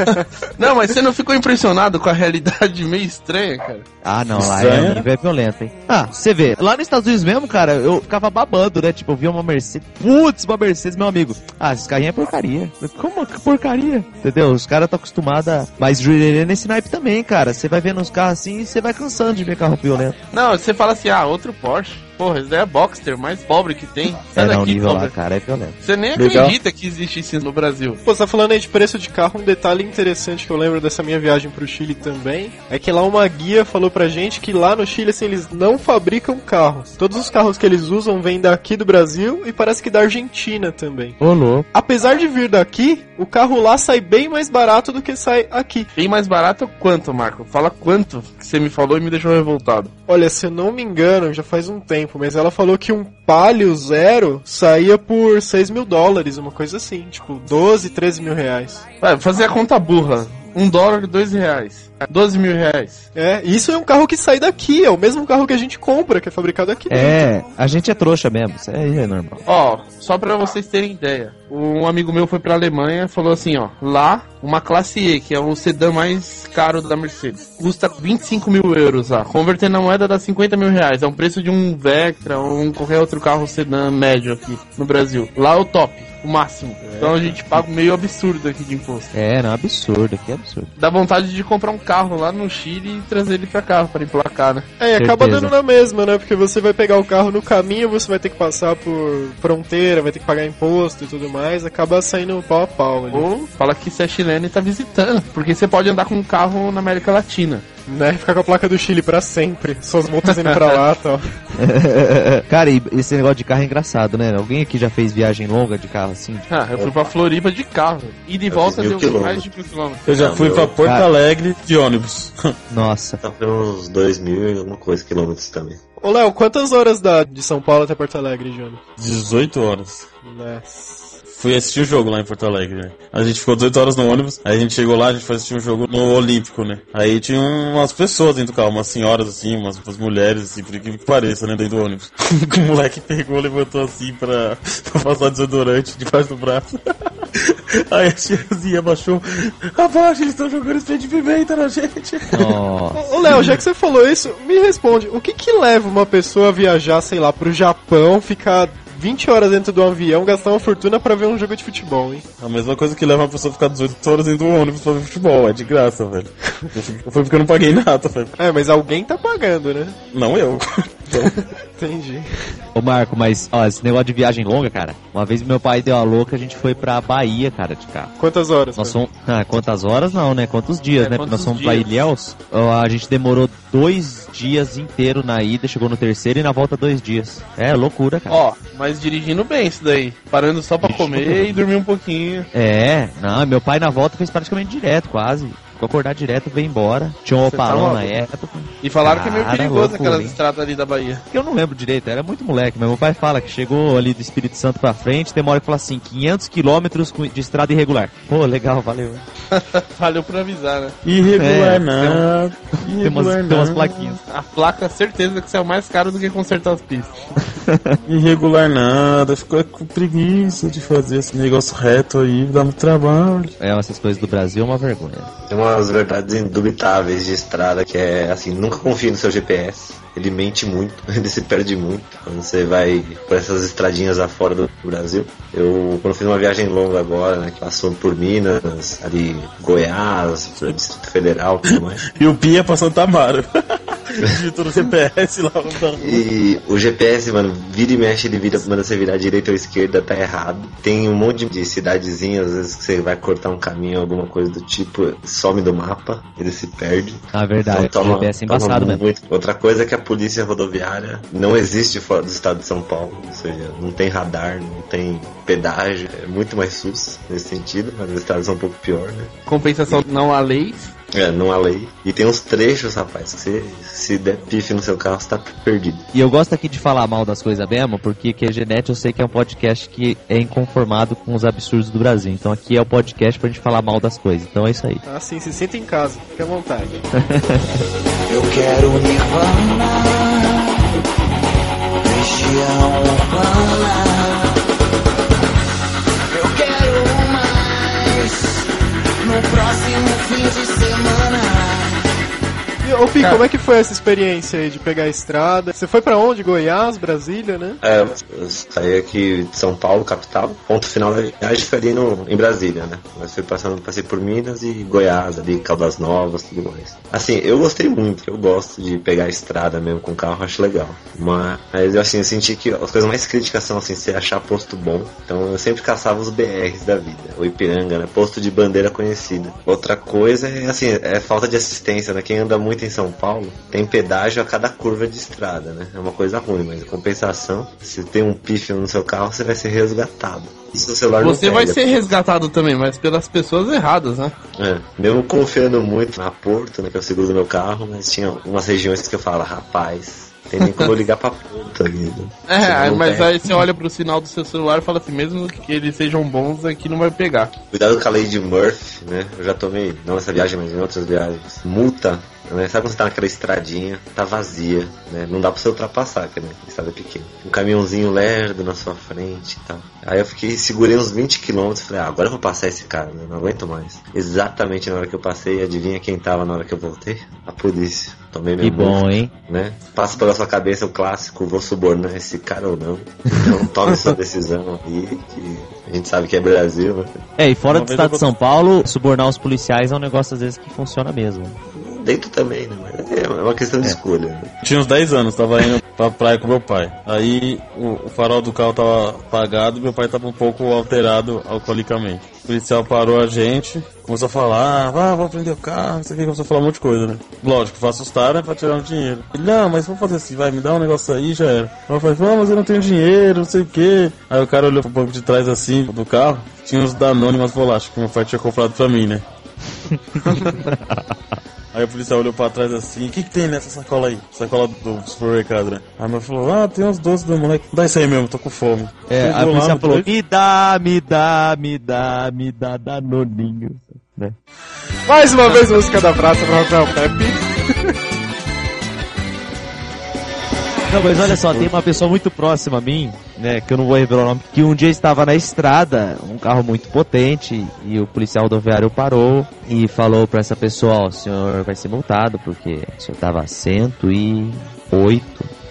Não, mas você não ficou impressionado com a realidade meio estranha, cara? Ah, não, lá é, nível é violento, hein? Ah, você vê, lá nos Estados Unidos mesmo, cara, eu ficava babando, né? Tipo, eu via uma Mercedes, putz, uma Mercedes, meu amigo. Ah, esse carrinho é porcaria. Como que porcaria? Entendeu? Os caras estão acostumados a. Mas Jurerê é nesse naipe também, cara. Você vai vendo uns carros assim e você vai cansando de ver carro violento. Não, você fala assim, ah, outro Porsche. Porra, esse daí é Boxster, mais pobre que tem. Sai É, não, daqui, nível lá, pobre. cara, é violento. Você nem Legal. acredita que existe isso no Brasil. Pô, você tá falando aí de preço de carro, um detalhe interessante que eu lembro dessa minha viagem pro Chile também, é que lá uma guia falou pra gente que lá no Chile, assim, eles não fabricam carro. Todos os carros que eles usam vêm daqui do Brasil e parece que da Argentina também. Ô, louco. Apesar de vir daqui, o carro lá sai bem mais barato do que sai aqui. Bem mais barato quanto, Marco? Fala quanto que você me falou e me deixou revoltado. Olha, se eu não me engano, já faz um tempo, mas ela falou que um Palio Zero saía por 6 mil dólares, uma coisa assim, tipo 12, 13 mil reais. Vai, fazer a conta burra. Um dólar, dois reais. Doze mil reais. É, isso é um carro que sai daqui, é o mesmo carro que a gente compra, que é fabricado aqui. dentro. É, a gente é trouxa mesmo, isso aí é normal. Ó, só pra vocês terem ideia. Um amigo meu foi pra Alemanha e falou assim, ó. Lá, uma classe E, que é o sedã mais caro da Mercedes, custa 25 mil euros lá. Convertendo na moeda dá 50 mil reais. É um preço de um Vectra ou um qualquer outro carro sedã médio aqui no Brasil. Lá é o top, o máximo. Então a gente paga um meio absurdo aqui de imposto. É, não, absurdo, aqui é absurdo. Dá vontade de comprar um carro lá no Chile e trazer ele pra cá, pra emplacar, né? É, e acaba dando na mesma, né? Porque você vai pegar o carro no caminho, você vai ter que passar por fronteira, vai ter que pagar imposto e tudo mais, acaba saindo pau a pau ali. Ou fala que você é chileno e tá visitando. Porque você pode andar com um carro na América Latina. Né? Ficar com a placa do Chile pra sempre. Suas multas indo pra lá e tal. Cara, e esse negócio de carro é engraçado, né? Alguém aqui já fez viagem longa de carro assim? Ah, eu fui pra Floripa de carro. E de volta deu mais de mil quilômetros. Eu já Não, fui meu- pra Porto Cara. Alegre de ônibus. Nossa. Tá uns 2 mil e alguma coisa quilômetros também. Ô Léo, quantas horas dá de São Paulo até Porto Alegre, Júnior? 18 horas. Nossa. Fui assistir o jogo lá em Porto Alegre, né? A gente ficou 18 horas no ônibus, aí a gente chegou lá, a gente foi assistir um jogo no Olímpico, né? Aí tinha umas pessoas dentro do carro, umas senhoras assim, umas, umas mulheres assim, por incrível que pareça, né? Dentro do ônibus. o moleque pegou, levantou assim pra, pra passar desodorante debaixo do braço. Aí a tiazinha abaixou. Abaixa, eles estão jogando spray de pimenta na gente. Ô, Léo, já que você falou isso, me responde, o que que leva uma pessoa a viajar, sei lá, pro Japão, ficar 20 horas dentro do avião, gastar uma fortuna pra ver um jogo de futebol, hein? A mesma coisa que leva uma pessoa a ficar 18 horas dentro do ônibus pra ver futebol, é de graça, velho. Foi porque eu não paguei nada, velho. É, mas alguém tá pagando, né? Não eu. Entendi. Ô Marco, mas ó, esse negócio de viagem longa, cara. Uma vez meu pai deu a louca, a gente foi pra Bahia, cara, de carro. Quantas horas? Nós fomos. Ah, quantas horas não, né? Quantos dias, É, né? Porque nós quantos fomos pra dias? Ilhéus. ó, A gente demorou dois dias inteiro na ida, chegou no terceiro e na volta dois dias. É loucura, cara. Ó, mas dirigindo bem isso daí. Parando só pra Dirigindo comer bem. e dormir um pouquinho. É, não, meu pai na volta fez praticamente direto, quase. Ficou acordado direto, veio embora. Tinha um Você tá opalão na maluco? época. E falaram que é meio Cara, perigoso loucura, aquelas hein? estradas ali da Bahia. Eu não lembro direito, era muito moleque, mas meu pai fala que chegou ali do Espírito Santo pra frente, tem uma hora que fala assim, 500 quilômetros de estrada irregular. Pô, legal, valeu. Valeu por avisar, né? Irregular É, não. Tem umas, Irregular tem umas não. plaquinhas. A placa, certeza que isso é o mais caro do que consertar as pistas. Irregular nada. Ficou com preguiça de fazer esse negócio reto aí. Dá muito trabalho. É, essas coisas do Brasil é uma vergonha. Umas verdades indubitáveis de estrada que é assim, nunca confie no seu GPS. Ele mente muito, ele se perde muito quando você vai por essas estradinhas afora do Brasil. Eu, quando fiz uma viagem longa agora, né, que passou por Minas, ali Goiás, Distrito Federal e tudo mais. E o Pia pra Santa Amaro. Digitou no GPS lá. não. E o GPS, mano, vira e mexe, ele vira, manda você virar direita ou esquerda, tá errado. Tem um monte de cidadezinhas, às vezes que você vai cortar um caminho, alguma coisa do tipo, some do mapa, ele se perde. Na verdade, Então, o GPS é embaçado toma mesmo. muito. Outra coisa é que a polícia rodoviária não existe fora do estado de São Paulo. Ou seja, não tem radar, não tem pedágio. É muito mais SUS nesse sentido, mas os estados são um pouco pior, né? Compensação não há lei. É, não há lei. E tem uns trechos, rapaz, que você, se der pife no seu carro, você tá perdido. E eu gosto aqui de falar mal das coisas mesmo, porque QGNet eu sei que é um podcast que é inconformado com os absurdos do Brasil. Então aqui é o podcast pra gente falar mal das coisas. Então é isso aí. Assim, se sinta em casa, fique à vontade. Eu quero Nirvana, Legião Urbana. Próximo fim de semana. E, ô Pi, como é que foi essa experiência aí de pegar a estrada? Você foi pra onde? Goiás, Brasília, né? É, eu saí aqui de São Paulo, capital. Ponto final da viagem foi ali no, em Brasília, né? Mas fui passando, passei por Minas e Goiás, ali, Caldas Novas, tudo mais. Assim, eu gostei muito, eu gosto de pegar a estrada mesmo com carro, acho legal. Mas assim, eu senti que as coisas mais críticas são assim, você achar posto bom. Então eu sempre caçava os BRs da vida. O Ipiranga, né? Posto de bandeira conhecida. Outra coisa é assim, é falta de assistência, né? Quem anda muito em São Paulo tem pedágio a cada curva de estrada, né? É uma coisa ruim, mas em compensação, se tem um pífio no seu carro, você vai ser resgatado. E seu celular Você vai ser resgatado também, mas pelas pessoas erradas, né? É, mesmo confiando muito na Porto, né, que é o seguro do meu carro, mas tinha umas regiões que eu falava, rapaz, tem nem como ligar pra ali. né? É, mas pega. aí você olha pro sinal do seu celular e fala assim, mesmo que eles sejam bons, aqui não vai pegar. Cuidado com a lei de Murphy, né? Eu já tomei, não nessa viagem, mas em outras viagens. Multa, né? Sabe quando você tá naquela estradinha, tá vazia, né? Não dá pra você ultrapassar, que né? a estrada é pequena. Um caminhãozinho lerdo na sua frente e tal. Aí eu fiquei, segurei uns 20 km falei, ah, agora eu vou passar esse cara, né? Não aguento mais. Exatamente na hora que eu passei, adivinha quem tava na hora que eu voltei? A polícia. Tomei meu Que bom, hein? né? Passa pela sua cabeça o clássico, vou subornar esse cara ou não. Então tome sua decisão aí, que a gente sabe que é Brasil, né? É, e fora Uma do estado de São Paulo, subornar os policiais é um negócio às vezes que funciona mesmo. Dentro também, né? Mas é uma questão de escolha. Né? Tinha uns 10 anos, tava indo pra praia com meu pai. Aí o, o farol do carro tava apagado e meu pai tava um pouco alterado alcoolicamente. O policial parou a gente, começou a falar, ah, vá, vou prender o carro, não sei o que, começou a falar um monte de coisa, né? Lógico, foi assustar, né, pra tirar o dinheiro. Ele, não, mas vamos fazer assim, vai, me dá um negócio aí, já era. Eu falei, não, mas eu não tenho dinheiro, não sei o que. Aí o cara olhou pro banco de trás assim, do carro, tinha uns Danone, umas bolachas que meu pai tinha comprado pra mim, né? Aí o policial olhou pra trás assim, o que, que tem nessa sacola aí? Sacola do supermercado, né? Aí meu falou, ah, tem uns doces do moleque. Dá isso aí mesmo, tô com fome. É, a no falou, me dá, me dá, me dá, me dá danoninho. Né? Mais uma vez música da praça pra Rafael Pepe. Não, mas olha só, tem uma pessoa muito próxima a mim, né, que eu não vou revelar o nome, que um dia estava na estrada, um carro muito potente, e o policial rodoviário parou e falou pra essa pessoa, ó, o senhor vai ser multado, porque o senhor estava a 108,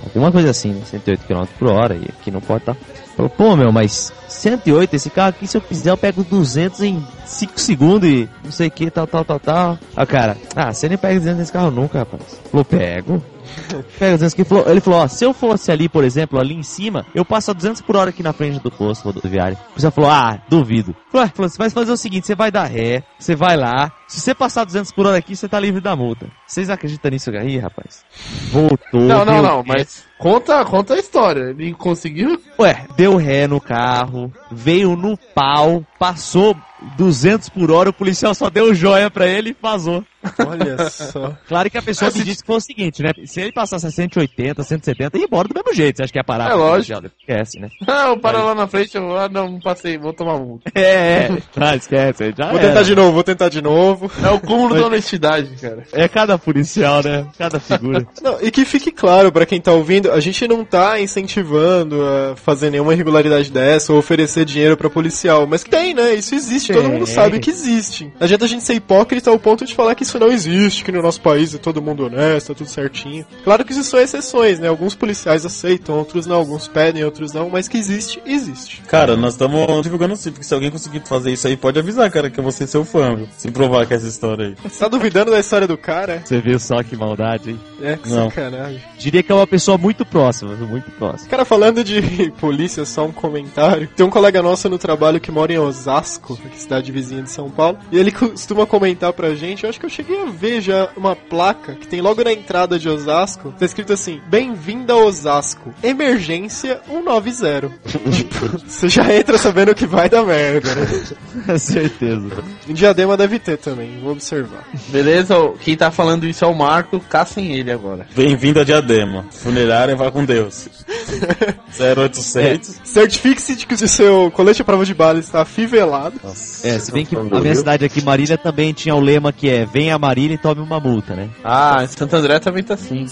alguma coisa assim, né, 108 km por hora, e aqui não pode estar. Falou, pô, meu, mas 108, esse carro aqui, se eu quiser, eu pego 200 em 5 segundos e não sei o que, tal, tal, tal, tal. Aí o cara, ah, você nem pega 200 nesse carro nunca, rapaz. Falou, pego. Pega 200 que ele falou, ele falou, ó, se eu fosse ali, por exemplo, ali em cima, eu passo a 200 por hora aqui na frente do posto rodoviário. O pessoal falou, ah, duvido. Falou, "Ué", falou, você vai fazer o seguinte, você vai dar ré, você vai lá, se você passar 200 por hora aqui, você tá livre da multa. Vocês acreditam nisso aí, rapaz? Voltou. Não, não, não, mas conta, conta a história. Ele conseguiu? Ué, deu ré no carro, veio no pau, passou 200 por hora, o policial só deu joia pra ele e vazou. Olha só. Claro que a pessoa me disse que foi o seguinte, né? Se ele passasse a 180, 170, ia embora do mesmo jeito. Você acha que ia parar? É lógico. Esquece, né? Ah, eu paro lá na frente, eu, ah, não, não passei, vou tomar multa. É, é. Ah, esquece. Já Vou era. tentar de novo, vou tentar de novo. É o cúmulo da honestidade, cara. É cada policial, né? Cada figura. Não, e que fique claro pra quem tá ouvindo, a gente não tá incentivando a fazer nenhuma irregularidade dessa ou oferecer dinheiro pra policial, mas tem, né? Isso existe, todo mundo sabe que existe. Não adianta a gente ser hipócrita ao ponto de falar que isso não existe, que no nosso país é todo mundo honesto, é tudo certinho. Claro que isso são exceções, né? Alguns policiais aceitam, outros não, alguns pedem, outros não, mas que existe, existe. Cara, nós estamos divulgando sim, porque se alguém conseguir fazer isso aí, pode avisar, cara, que eu vou ser seu fã, viu? Se provar que é essa história aí. Você tá duvidando da história do cara? Você viu só que maldade, hein? É, que Não. sacanagem. Diria que é uma pessoa muito próxima, viu? Muito próxima. Cara, falando de polícia, só um comentário. Tem um colega nosso no trabalho que mora em Osasco, que é cidade vizinha de São Paulo, e ele costuma comentar pra gente, eu acho que eu cheguei a ver já uma placa que tem logo na entrada de Osasco, tá escrito assim, bem-vindo a Osasco, emergência 190. tipo, você já entra sabendo que vai dar merda, né? Certeza. Em Diadema deve ter também, vou observar. Beleza? Quem tá falando isso é o Marco, caçem ele agora. Bem-vindo a Diadema. Funerária, vá com Deus. 0800. Certifique-se de que o seu colete à prova de bala está afivelado. É, se bem que a minha cidade aqui, Marília, também tinha o lema que é venha a Marília e tome uma multa, né? Ah, em Santo André também tá assim.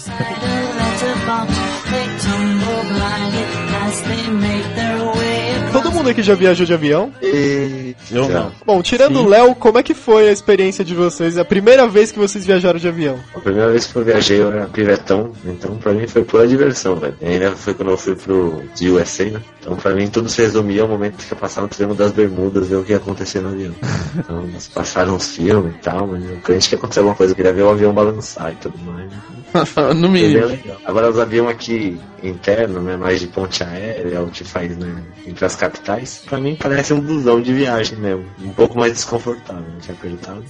Mundo aqui já viajou de avião? E... Eu não. Bom, tirando o Léo, como é que foi a experiência de vocês? A primeira vez que vocês viajaram de avião? A primeira vez que eu viajei eu era pivetão, então pra mim foi pura diversão, velho. E ainda foi quando eu fui pro de USA, né? Então pra mim tudo se resumia ao momento que eu passava no Triângulo das Bermudas ver o que ia acontecer no avião. Então passaram uns filmes e tal, mas eu crente que aconteceu alguma coisa, eu queria ver o avião balançar e tudo mais. no mínimo. legal. Agora os aviões aqui internos, né? Mais de ponte aérea, é o que faz, né? Entre as capitais, pra mim parece um busão de viagem mesmo. Um pouco mais desconfortável, né? Que apertado.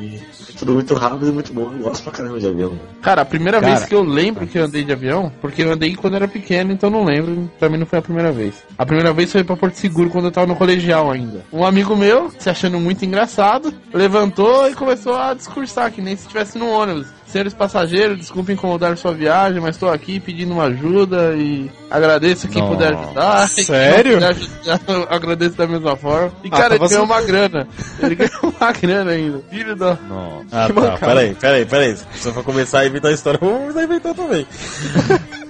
E é tudo muito rápido e muito bom. Eu gosto pra caramba de avião. velho. Cara, a primeira Cara. vez que eu lembro que eu andei de avião, porque eu andei quando era pequeno, então não lembro. Pra mim não foi a primeira vez. A primeira vez foi pra Porto Seguro quando eu tava no colegial ainda. Um amigo meu, se achando muito engraçado, levantou e começou a discursar, que nem se estivesse no ônibus. Senhores passageiros, desculpe incomodar sua viagem, mas estou aqui pedindo uma ajuda e agradeço quem Nossa. puder ajudar. Sério? puder ajudar, agradeço da mesma forma. E Ah, cara, ele tava ganhou uma grana. Ele ganhou uma grana ainda. Filho da. Não. Ah, Que tá. Peraí, peraí, peraí. Se eu for começar a inventar a história, vamos inventar também.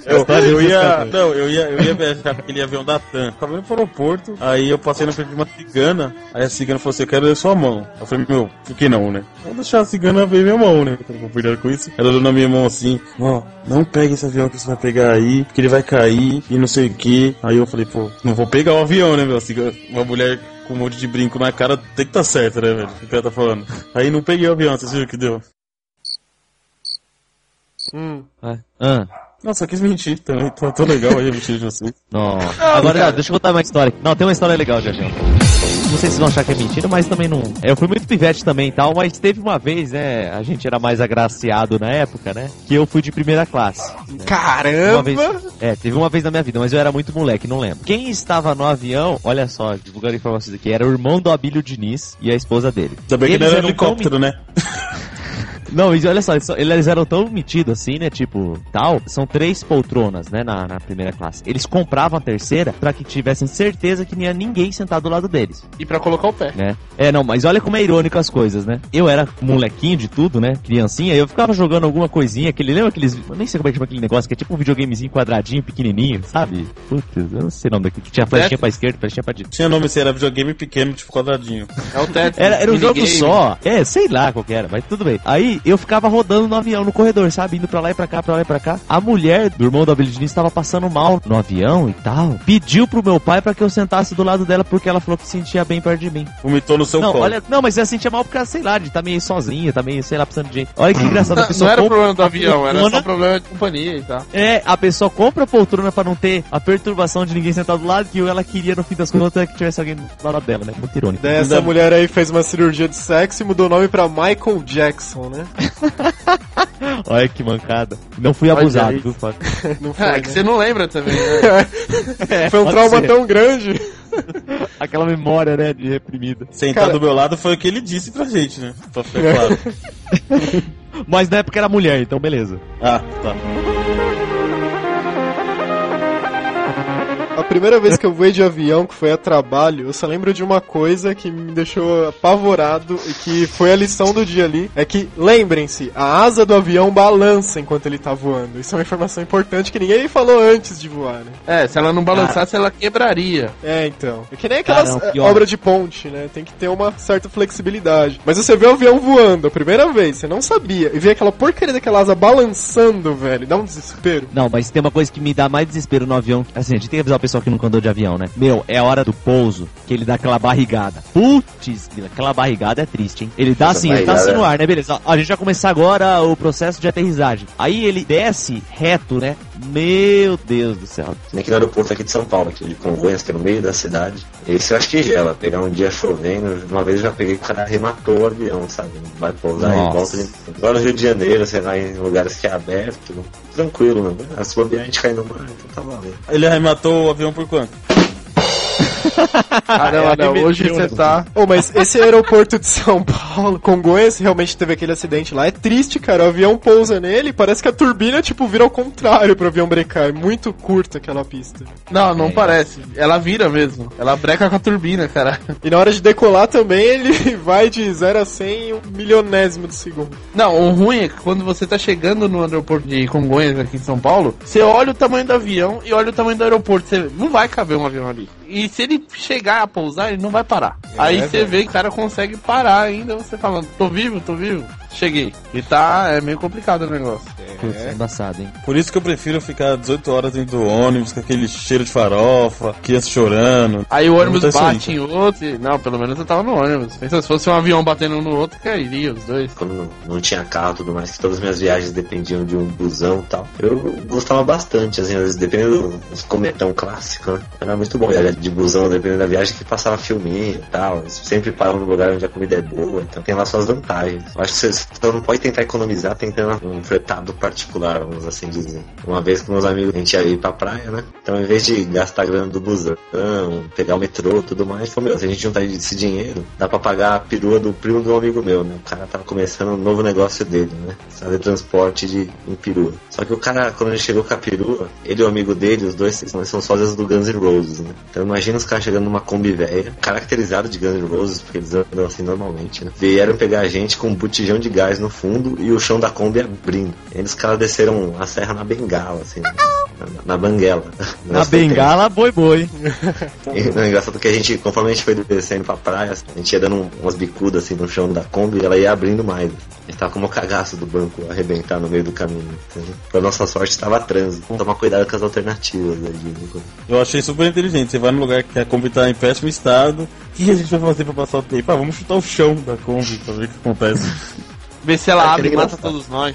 Eu, História eu ia. Não, eu ia, eu ia viajar com aquele avião da TAM. Tava indo pro aeroporto, aí eu passei na frente de uma cigana, aí a cigana falou assim, eu quero ver sua mão. Eu falei, meu, por que não, né? Vou deixar a cigana ver minha mão, né? Eu vou cuidar com isso. Ela olhou na minha mão assim, ó, não pegue esse avião que você vai pegar aí, porque ele vai cair e não sei o que. Aí eu falei, pô, não vou pegar o avião, né, meu? Cigana, uma mulher com um monte de brinco na cara tem que tá certo, né, velho? O que ela tá falando. Aí não peguei o avião, vocês viram o que deu? Hum. Ah, Nossa, eu quis mentir também, tô, tô legal aí a mentira de vocês. não. Agora, não, deixa eu contar uma história. Não, tem uma história legal de avião. Não sei se vocês vão achar que é mentira, mas também não. Eu fui muito pivete também e tal, mas teve uma vez, né? A gente era mais agraciado na época, né? Que eu fui de primeira classe. Uma Caramba! vez, é, teve uma vez na minha vida, mas eu era muito moleque, não lembro. Quem estava no avião, olha só, divulgando informações aqui, era o irmão do Abílio Diniz e a esposa dele. Bem que não era helicóptero, né? Não, e olha só, eles, eram tão metidos assim, né? Tipo, tal. São três poltronas, né? Na, na primeira classe. Eles compravam a terceira pra que tivessem certeza que não ia ninguém sentado do lado deles, E pra colocar o pé. né? É, não, mas olha como é irônico as coisas, né? Eu era molequinho de tudo, né? Criancinha, e eu ficava jogando alguma coisinha, aquele, lembra aqueles, eu nem sei como é que chama aquele negócio, que é tipo um videogamezinho quadradinho, pequenininho, sabe? Putz, eu não sei o nome daquele, que tinha flechinha pra esquerda, flechinha pra direita. Tinha nome, se era videogame pequeno, tipo quadradinho. É o teto. Era, era um jogo só. É, sei lá qual que era, mas tudo bem. Aí eu ficava rodando no avião, no corredor, sabe? Indo pra lá e pra cá, pra lá e pra cá. A mulher do irmão do Abel Diniz estava passando mal no avião e tal. Pediu pro meu pai pra que eu sentasse do lado dela porque ela falou que se sentia bem perto de mim. Vomitou no seu não, colo. olha, não, mas ela sentia mal porque, sei lá, de tá meio sozinha, tá meio, sei lá, precisando de gente. Olha que engraçado, a Não, pessoa não era compra problema do avião, era poltrona- só problema de companhia e tal. É, a pessoa compra a poltrona pra não ter a perturbação de ninguém sentado do lado, que ela queria, no fim das contas, que tivesse alguém do lado dela, né? Muito irônico. Essa mulher aí fez uma cirurgia de sexo e mudou o nome pra Michael Jackson, né? Olha que mancada. Não fui Olha abusado, aí. viu, Fábio? Não foi, É, né? que você não lembra também, né? Foi um trauma ser. tão grande. Aquela memória, né, de reprimida. Sentar Cara- do meu lado foi o que ele disse pra gente, né? Pra ficar claro. Mas na época era mulher, então beleza. ah, tá. A primeira vez que eu voei de avião, que foi a trabalho, eu só lembro de uma coisa que me deixou apavorado e que foi a lição do dia ali. É que, lembrem-se, a asa do avião balança enquanto ele tá voando. Isso é uma informação importante que ninguém falou antes de voar, né? É, se ela não balançasse, ela quebraria. É, então. É que nem aquelas Cara, é obras de ponte, né? Tem que ter uma certa flexibilidade. Mas você vê o avião voando a primeira vez, você não sabia, e vê aquela porcaria daquela asa balançando, velho, dá um desespero. Não, mas tem uma coisa que me dá mais desespero no avião. Assim, a gente tem que avisar o pessoal que nunca andou de avião, né? Meu, é a hora do pouso que ele dá aquela barrigada. Putz, aquela barrigada é triste, hein? Ele dá assim, ele tá assim no é- ar, né? Beleza. A gente vai começar agora o processo de aterrissagem. Aí ele desce reto, né? Meu Deus do céu. Nem aqui no aeroporto aqui de São Paulo, aqui de Congonhas, que é no meio da cidade. Esse eu acho que gela. Pegar um dia chovendo, uma vez eu já peguei que o cara arrematou o avião, sabe? Vai pousar Nossa. e volta. de- Agora no Rio de Janeiro, você vai em lugares que é aberto, tranquilo, né? Se bobear a gente cai no mar, então tá valendo. Ele arrematou o avião por quanto? Ah, não, não, arremeteu, hoje você né? tá. Oh, mas esse aeroporto de São Paulo, Congonhas, realmente teve aquele acidente lá. É triste, cara. O avião pousa nele e parece que a turbina, tipo, vira ao contrário pro avião brecar. É muito curta aquela pista. Não, não parece. Ela vira mesmo. Ela breca com a turbina, cara. E na hora de decolar também, ele vai de 0 a 100 em um milionésimo de segundo. Não, o ruim é que quando você tá chegando no aeroporto de Congonhas aqui em São Paulo, você olha o tamanho do avião e olha o tamanho do aeroporto. Você não vai caber um avião ali. E se ele chegar a pousar, ele não vai parar. Aí você vê que o cara consegue parar ainda, você falando, tô vivo, tô vivo. Cheguei. E tá, é meio complicado o negócio. Putz, embaçado, hein? Por isso que eu prefiro ficar 18 horas dentro do ônibus, com aquele cheiro de farofa, criança chorando. Aí o ônibus Não tá isso bate em outro. e- Não, pelo menos eu tava no ônibus. Pensa, se fosse um avião batendo um no outro, cairia os dois. Quando não, tinha carro e tudo mais, que todas as minhas viagens dependiam de um busão e tal. Eu gostava bastante, assim, às vezes, dependendo dos cometão clássico, né? Era muito bom viajar de busão, dependendo da viagem, que passava filminho e tal. Sempre param no lugar onde a comida é boa, então tem lá suas vantagens. Eu acho que você só não pode tentar economizar tentando um fretado particular, vamos assim dizer. Uma vez com meus amigos, a gente ia ir pra praia, né? Então, em vez de gastar grana do busão, pegar o metrô tudo mais, falou, meu, se a gente juntar esse dinheiro, dá pra pagar a perua do primo de um amigo meu, né? O cara tava começando um novo negócio dele, né? Fazer transporte de em perua. Só que o cara, quando ele chegou com a perua, ele e o amigo dele, os dois são, são sócios do Guns N' Roses, né? Então imagina os caras chegando numa Kombi velha, caracterizado de Guns N' Roses, porque eles andam assim normalmente, né? Vieram pegar a gente com um botijão de gás no fundo e o chão da Kombi abrindo. E eles caras desceram a serra na bengala, assim, né? na, na banguela. Na bengala, boi boi. E, não, é engraçado que a gente, conforme a gente foi descendo pra praia, a gente ia dando um- umas bicudas assim no chão da Kombi e ela ia abrindo mais. A gente tava como o cagaço do banco arrebentar no meio do caminho. Entendeu? Pra nossa sorte tava trânsito. Tomar cuidado com as alternativas. Né, de- Eu achei super inteligente. Você vai no lugar que a Kombi tá em péssimo estado. O que a gente vai fazer pra passar o tempo? Ah, vamos chutar o chão da Kombi pra ver o que acontece. Vê se ela É, abre e mata engraçado. todos nós.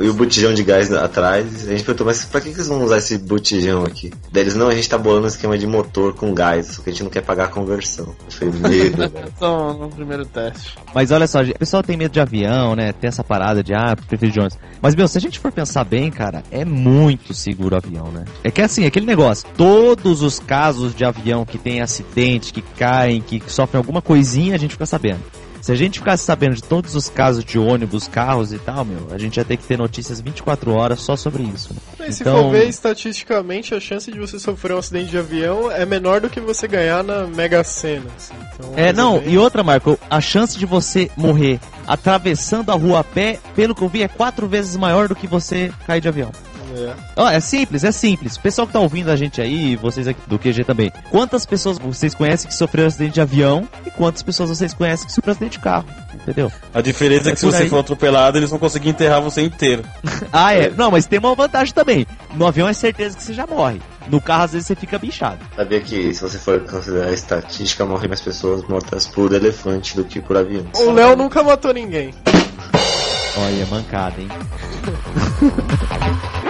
E o botijão de gás atrás, a gente perguntou, mas pra que, que eles vão usar esse botijão aqui? Daí eles, não, a gente tá bolando um esquema de motor com gás, só que a gente não quer pagar a conversão. Eu falei, medo, velho. Só no primeiro teste. Mas olha só, o pessoal tem medo de avião, né? Tem essa parada de, ah, prefiro de ônibus. Mas, meu, se a gente for pensar bem, cara, é muito seguro o avião, né? É que assim, aquele negócio, todos os casos de avião que tem acidente, que caem, que sofrem alguma coisinha, a gente fica sabendo. Se a gente ficasse sabendo de todos os casos de ônibus, carros e tal, meu, a gente ia ter que ter notícias 24 horas só sobre isso. Né? Mas se Então- for ver estatisticamente, a chance de você sofrer um acidente de avião é menor do que você ganhar na Mega Sena. assim. Então, É, coisa não, bem- e outra, Marco, a chance de você morrer atravessando a rua a pé, pelo que eu vi, é quatro vezes maior do que você cair de avião. É. Ó, é simples, é simples. O pessoal que tá ouvindo a gente aí, vocês aqui do QG também, quantas pessoas vocês conhecem que sofreram acidente de avião e quantas pessoas vocês conhecem que sofreram acidente de carro? Entendeu? A diferença é É que se você aí. for atropelado, eles vão conseguir enterrar você inteiro. Ah, é. Não, mas tem uma vantagem também. No avião é certeza que você já morre. No carro, às vezes, você fica bichado. Sabia que se você for considerar a estatística, morrem mais pessoas mortas por elefante do que por avião. O Léo nunca matou ninguém. Olha, mancada, hein?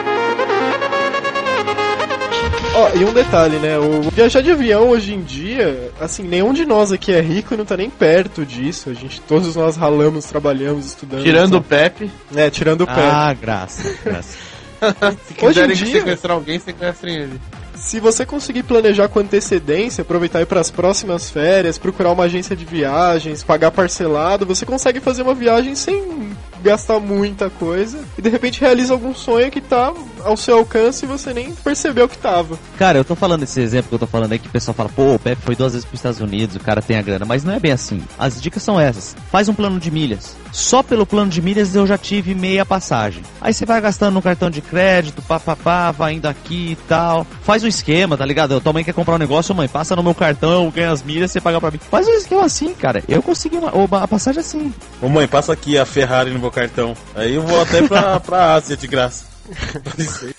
Ó, e um detalhe, né? O viajar de avião hoje em dia, assim, nenhum de nós aqui é rico e não tá nem perto disso. A gente, todos nós ralamos, trabalhamos, estudamos. Tirando o sabe? Pepe. É, tirando o pé. Ah, graça, graça. Se Hoje em quiserem dia- sequestrar alguém, sequestrem ele. se você conseguir planejar com antecedência, aproveitar aí para as próximas férias, procurar uma agência de viagens, pagar parcelado, você consegue fazer uma viagem sem gastar muita coisa e de repente realiza algum sonho que tá ao seu alcance e você nem percebeu que tava. Cara, eu tô falando esse exemplo que eu tô falando aí que o pessoal fala, pô, o Pepe foi duas vezes pros Estados Unidos, o cara tem a grana, mas não é bem assim. As dicas são essas. Faz um plano de milhas. Só pelo plano de milhas eu já tive meia passagem. Aí você vai gastando no cartão de crédito, papapá, vai indo aqui e tal. Faz um esquema, tá ligado? Tua mãe quer comprar um negócio, mãe, passa no meu cartão, ganha as milhas, você paga pra mim. Faz um esquema assim, cara. Eu consegui uma, uma passagem assim. Ô mãe, passa aqui a Ferrari no meu cartão. Aí eu vou até pra, pra Ásia de graça.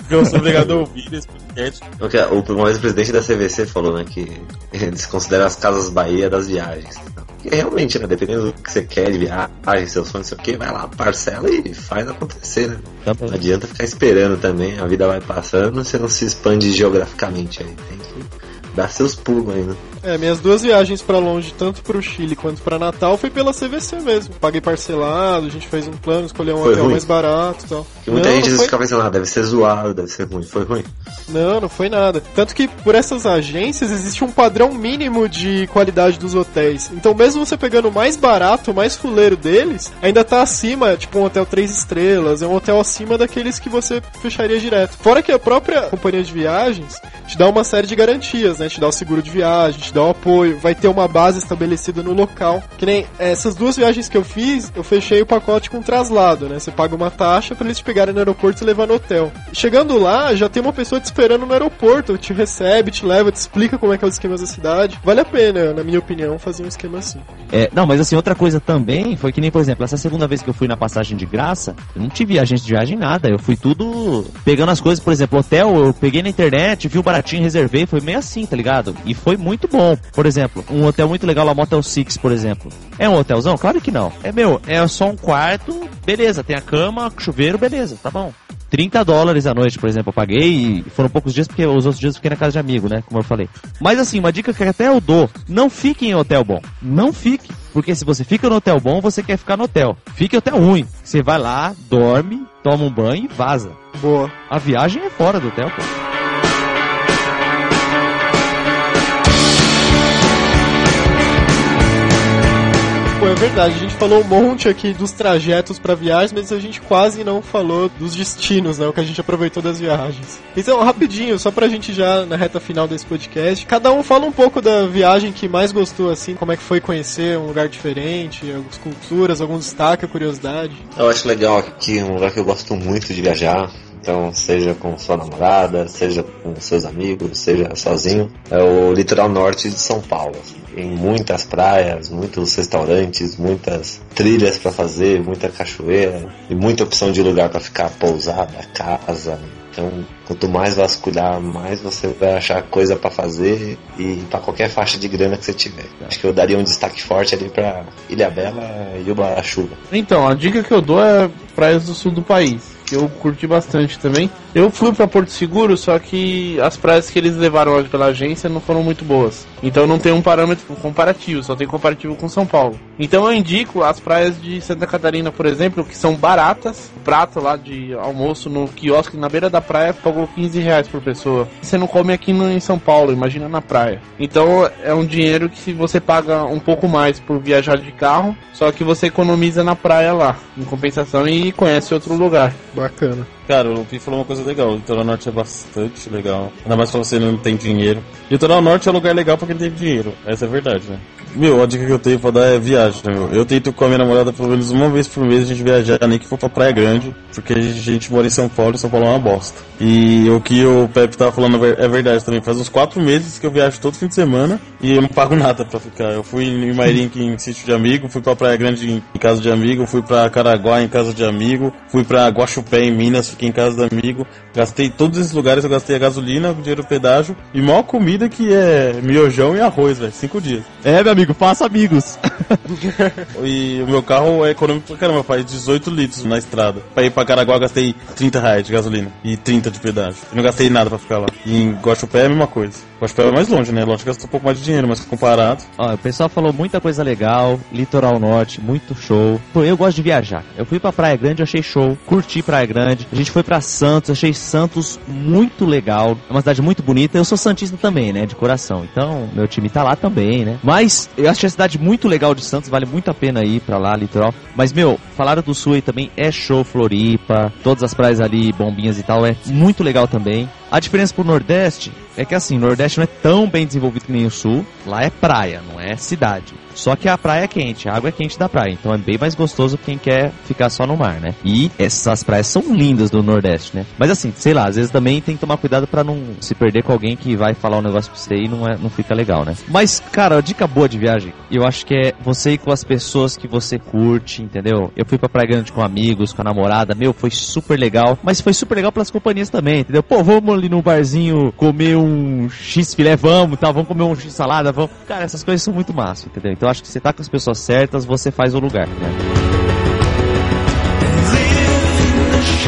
Eu sou obrigado a ouvir esse podcast. Porque o, uma vez o presidente da CVC falou, né, que eles consideram as casas Bahia das viagens. E realmente, né, dependendo do que você quer de viagem, seu sonho, não sei o que, vai lá, parcela e faz acontecer, né? Tá Não adianta ficar esperando também, a vida vai passando, você não se expande geograficamente aí. Tem que dar seus pulos aí, né? É, minhas duas viagens pra longe, tanto pro Chile quanto pra Natal, foi pela CVC mesmo. Paguei parcelado, a gente fez um plano, escolheu um Foi hotel ruim? mais barato e tal. Que muita não, gente não foi, fica pensando, ah, deve ser zoado, deve ser ruim. Foi ruim. não, não foi nada. Tanto que por essas agências existe um padrão mínimo de qualidade dos hotéis. Então mesmo você pegando o mais barato, o mais fuleiro deles, ainda tá acima, tipo um hotel 3 estrelas, é um hotel acima daqueles que você fecharia direto. Fora que a própria companhia de viagens te dá uma série de garantias, né? Te dá o seguro de viagem, dá o apoio, vai ter uma base estabelecida no local. Que nem essas duas viagens que eu fiz, eu fechei o pacote com traslado, né? Você paga uma taxa pra eles te pegarem no aeroporto e levar no hotel. Chegando lá, já tem uma pessoa te esperando no aeroporto, te recebe, te leva, te explica como é que é os esquemas da cidade. Vale a pena, na minha opinião, fazer um esquema assim. É, não, mas assim, outra coisa também foi que nem, por exemplo, essa segunda vez que eu fui na passagem de graça, eu não tive agente de viagem nada. Eu fui tudo pegando as coisas, por exemplo, hotel, eu peguei na internet, vi o baratinho, reservei, foi meio assim, tá ligado? E foi muito bom. Por exemplo, um hotel muito legal lá, Motel Six, por exemplo. É um hotelzão? Claro que não. É meu, é só um quarto, beleza, tem a cama, chuveiro, beleza, tá bom. 30 dólares a noite, por exemplo, eu paguei e foram poucos dias porque os outros dias eu fiquei na casa de amigo, né? Como eu falei. Mas assim, uma dica que até eu dou: não fique em hotel bom. Não fique. Porque se você fica no hotel bom, você quer ficar no hotel. Fique hotel ruim. Você vai lá, dorme, toma um banho e vaza. Boa. A viagem é fora do hotel, pô. Pô, é verdade, a gente falou um monte aqui dos trajetos pra viagens, mas a gente quase não falou dos destinos, né? O que a gente aproveitou das viagens. Então, rapidinho, só pra gente já na reta final desse podcast, cada um fala um pouco da viagem que mais gostou, assim, como é que foi conhecer um lugar diferente, algumas culturas, algum destaque, curiosidade. Eu acho legal aqui um lugar que eu gosto muito de viajar. Então, seja com sua namorada, seja com seus amigos, seja sozinho, é o litoral norte de São Paulo. Tem muitas praias, muitos restaurantes, muitas trilhas para fazer, muita cachoeira e muita opção de lugar para ficar pousada, casa. Então, quanto mais vasculhar, mais você vai achar coisa para fazer e para qualquer faixa de grana que você tiver. Acho que eu daria um destaque forte ali para Ilha Bela e Ubarachuva. Então, a dica que eu dou é praias do sul do país. Que eu curti bastante também. Eu fui pra Porto Seguro, só que as praias que eles levaram hoje pela agência não foram muito boas. Então não tem um parâmetro comparativo, só tem comparativo com São Paulo. Então eu indico as praias de Santa Catarina, por exemplo, que são baratas. O prato lá de almoço no quiosque na beira da praia pagou 15 reais por pessoa. Você não come aqui no, em São Paulo, imagina na praia. Então é um dinheiro que se você paga um pouco mais por viajar de carro, só que você economiza na praia lá, em compensação, e conhece outro lugar. Bacana. Cara, o Luffy falou uma coisa legal. O litoral norte é bastante legal. Ainda mais pra você não tem dinheiro. Litoral norte é um lugar legal pra quem tem dinheiro. Essa é a verdade, né? Meu, a dica que eu tenho pra dar é viagem, né, meu? Eu tento com a minha namorada pelo menos uma vez por mês a gente viajar, nem que for pra Praia Grande, porque a gente, mora em São Paulo e São Paulo é uma bosta. E o que o Pepe tava falando é verdade também. Faz uns quatro meses que eu viajo todo fim de semana e eu não pago nada pra ficar. Eu fui em Mairink em sítio de amigo, fui pra Praia Grande em casa de amigo, fui pra Caraguá em casa de amigo, fui pra Guaxupé em Minas, fiquei em casa de amigo. Gastei todos esses lugares, eu gastei a gasolina, o dinheiro do pedágio e maior comida que é miojão e arroz, velho. Cinco dias. É, meu amigo, faça amigos. E o meu carro é econômico pra caramba, faz 18 litros na estrada. Pra ir pra Caraguá gastei 30 reais de gasolina e 30 de pedágio. Eu não gastei nada pra ficar lá. E em Guaxupé é a mesma coisa. Guaxupé é mais longe, né? Longe gastou um pouco mais de dinheiro, mas comparado. Ó, o pessoal falou muita coisa legal, litoral norte, muito show. Pô, eu gosto de viajar. Eu fui pra Praia Grande, achei show, curti Praia Grande. A gente foi pra Santos, achei Santos muito legal. É uma cidade muito bonita. Eu sou santista também, né, de coração. Então, meu time tá lá também, né? Mas eu achei a cidade muito legal de Santos, vale muito a pena ir pra lá, litoral. Mas meu, falaram do sul aí também é show Floripa, todas as praias ali, bombinhas e tal, é muito legal também. A diferença pro Nordeste é que assim, o Nordeste não é tão bem desenvolvido que nem o Sul. Lá é praia, não é cidade. Só que a praia é quente, a água é quente da praia, então é bem mais gostoso quem quer ficar só no mar, né? E essas praias são lindas do Nordeste, né? Mas assim, sei lá, às vezes também tem que tomar cuidado pra não se perder com alguém que vai falar um negócio pra você e não, é, não fica legal, né? Mas, cara, a dica boa de viagem, eu acho que é você ir com as pessoas que você curte, entendeu? Eu fui pra Praia Grande com amigos, com a namorada, meu, foi super legal, mas foi super legal pelas companhias também, entendeu? Pô, vamos ali num barzinho comer um X filé, vamos, tá? Vamos comer um X salada, vamos. Cara, essas coisas são muito massa, entendeu? Então acho que você tá com as pessoas certas, você faz o lugar, né?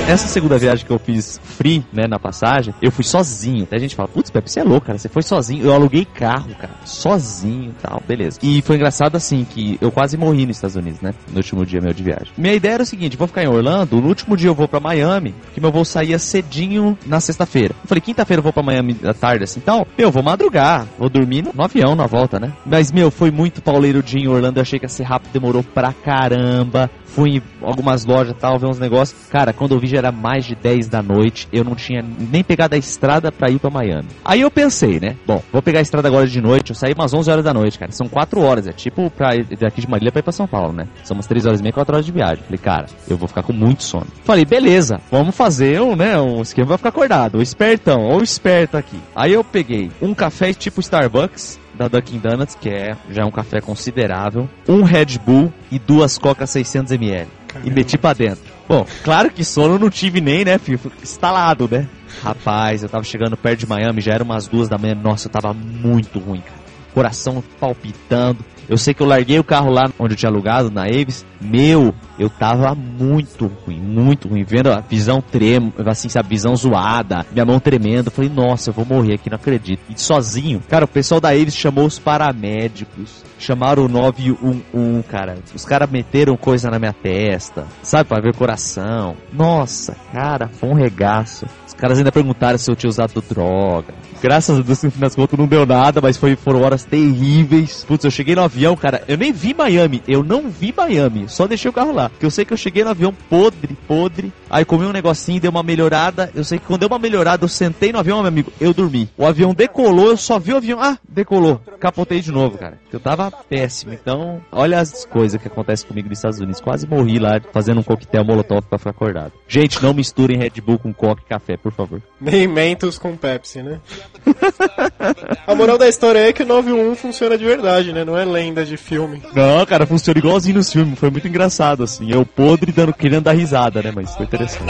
Essa segunda viagem que eu fiz free, né, na passagem, eu fui sozinho. Até a gente fala, putz, Pepe, você é louco, cara. Você foi sozinho. Eu aluguei carro, cara. Sozinho e tal, beleza. E foi engraçado assim, que eu quase morri nos Estados Unidos, né? No último dia meu de viagem. Minha ideia era o seguinte, vou ficar em Orlando, no último dia eu vou pra Miami, que meu voo saía cedinho na sexta-feira. Eu falei, quinta-feira eu vou pra Miami à tarde, assim, então, meu, vou madrugar, vou dormir no, no avião na volta, né? Mas, meu, foi muito pauleiro dia em Orlando, eu achei que ia ser rápido, demorou pra caramba. Fui em algumas lojas tal, ver uns negócios. Cara, quando eu vi era mais de 10 da noite, eu não tinha nem pegado a estrada pra ir pra Miami. Aí eu pensei, né? Bom, vou pegar a estrada agora de noite, eu saí umas 11 horas da noite, cara. São 4 horas, é tipo pra daqui de Marília pra ir pra São Paulo, né? São umas 3 horas e meia, 4 horas de viagem. Falei, cara, eu vou ficar com muito sono. Falei, beleza, vamos fazer um, né, um esquema pra ficar acordado. O espertão, ou esperto aqui. Aí eu peguei um café tipo Starbucks, da Dunkin' Donuts, que é já é um café considerável, um Red Bull e duas Coca 600ml. E meti pra dentro. Bom, claro que sono não tive nem, né, filho? Fui Instalado, né? Rapaz, eu tava chegando perto de Miami, já era umas duas da manhã. Nossa, eu tava muito ruim, cara. Coração palpitando. Eu sei que eu larguei o carro lá onde eu tinha alugado, na Aves. Meu, eu tava muito ruim, muito ruim. Vendo a visão tremo, assim, sabe, visão zoada, minha mão tremendo. Falei, nossa, eu vou morrer aqui, não acredito. E sozinho, cara, o pessoal da Aves chamou os paramédicos, chamaram o 911, cara. Os caras meteram coisa na minha testa, sabe, pra ver o coração. Nossa, cara, foi um regaço. Os caras ainda perguntaram se eu tinha usado droga. Graças a Deus, no fim das contas, não deu nada, mas foi, foram horas terríveis. Putz, eu cheguei no avião, cara, eu nem vi Miami, eu não vi Miami, só deixei o carro lá. Porque eu sei que eu cheguei no avião podre, podre, aí comi um negocinho, deu uma melhorada. Eu sei que quando deu uma melhorada, eu sentei no avião, meu amigo, eu dormi. O avião decolou, eu só vi o avião, ah, decolou. Capotei de novo, cara. Eu tava péssimo. Então, olha as coisas que acontecem comigo nos Estados Unidos. Quase morri lá fazendo um coquetel molotov pra ficar acordado. Gente, não misturem Red Bull com Coca e café, por favor. Nem Mentos com Pepsi, né? A moral da história é que o 91 funciona de verdade, né? Não é lenda de filme. Não, cara, funciona igualzinho nos filmes. Foi muito engraçado, assim. Eu podre dando, querendo dar risada, né? Mas foi interessante.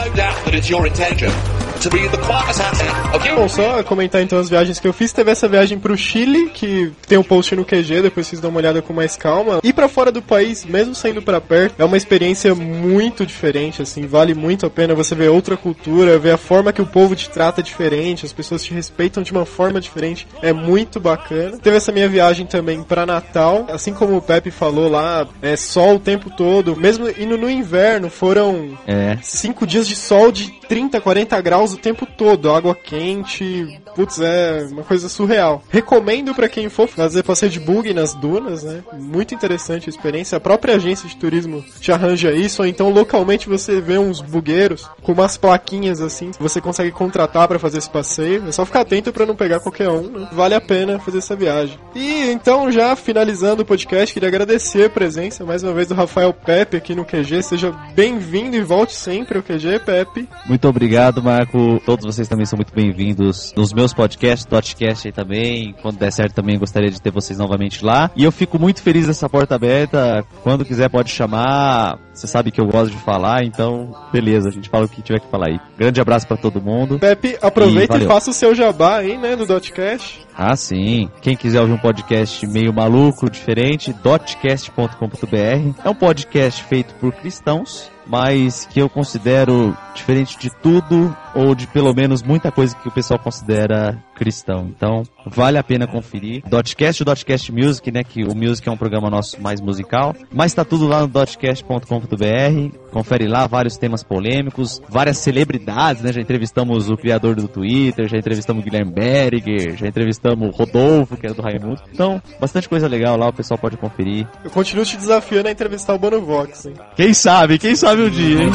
Bom, só comentar então as viagens que eu fiz. Teve essa viagem pro Chile, que tem um post no QG, depois vocês dão uma olhada com mais calma. Ir pra fora do país, mesmo saindo pra perto, é uma experiência muito diferente, assim. Vale muito a pena você ver outra cultura, ver a forma que o povo te trata diferente, as pessoas te respeitam de uma forma diferente. É muito bacana. Teve essa minha viagem também pra Natal, assim como o Pepe falou lá, é sol o tempo todo. Mesmo indo no inverno, foram É. cinco dias de sol de 30, 40 graus o tempo todo, água quente, putz, é uma coisa surreal. Recomendo pra quem for fazer passeio de bug nas dunas, né? Muito interessante a experiência. A própria agência de turismo te arranja isso, ou então localmente você vê uns bugueiros com umas plaquinhas assim, você consegue contratar pra fazer esse passeio. É só ficar atento pra não pegar qualquer um, né? Vale a pena fazer essa viagem. E então, já finalizando o podcast, queria agradecer a presença mais uma vez do Rafael Pepe aqui no QG. Seja bem-vindo e volte sempre ao QG, Pepe. Muito obrigado, Marco. Todos vocês também são muito bem-vindos nos meus podcasts, Dotcast aí também. Quando der certo também gostaria de ter vocês novamente lá. E eu fico muito feliz dessa porta aberta. Quando quiser pode chamar. Você sabe que eu gosto de falar, então beleza, a gente fala o que tiver que falar aí. Grande abraço pra todo mundo. Pepe, aproveita E e, faça o seu jabá aí, né, do Dotcast. Ah, sim. Quem quiser ouvir um podcast meio maluco, diferente, dotcast.com.br. É um podcast feito por cristãos, mas que eu considero diferente de tudo, ou de pelo menos muita coisa que o pessoal considera cristão. Então, vale a pena conferir. Dotcast e Dotcast Music, né? Que o Music é um programa nosso mais musical. Mas tá tudo lá no dotcast.com.br. Confere lá vários temas polêmicos, várias celebridades, né? Já entrevistamos o criador do Twitter, já entrevistamos o Guilherme Berger, já entrevistamos o Rodolfo, que era do Raimundo. Então, bastante coisa legal lá, o pessoal pode conferir. Eu continuo te desafiando a entrevistar o Bono Vox, hein? Quem sabe, quem sabe um dia, hein?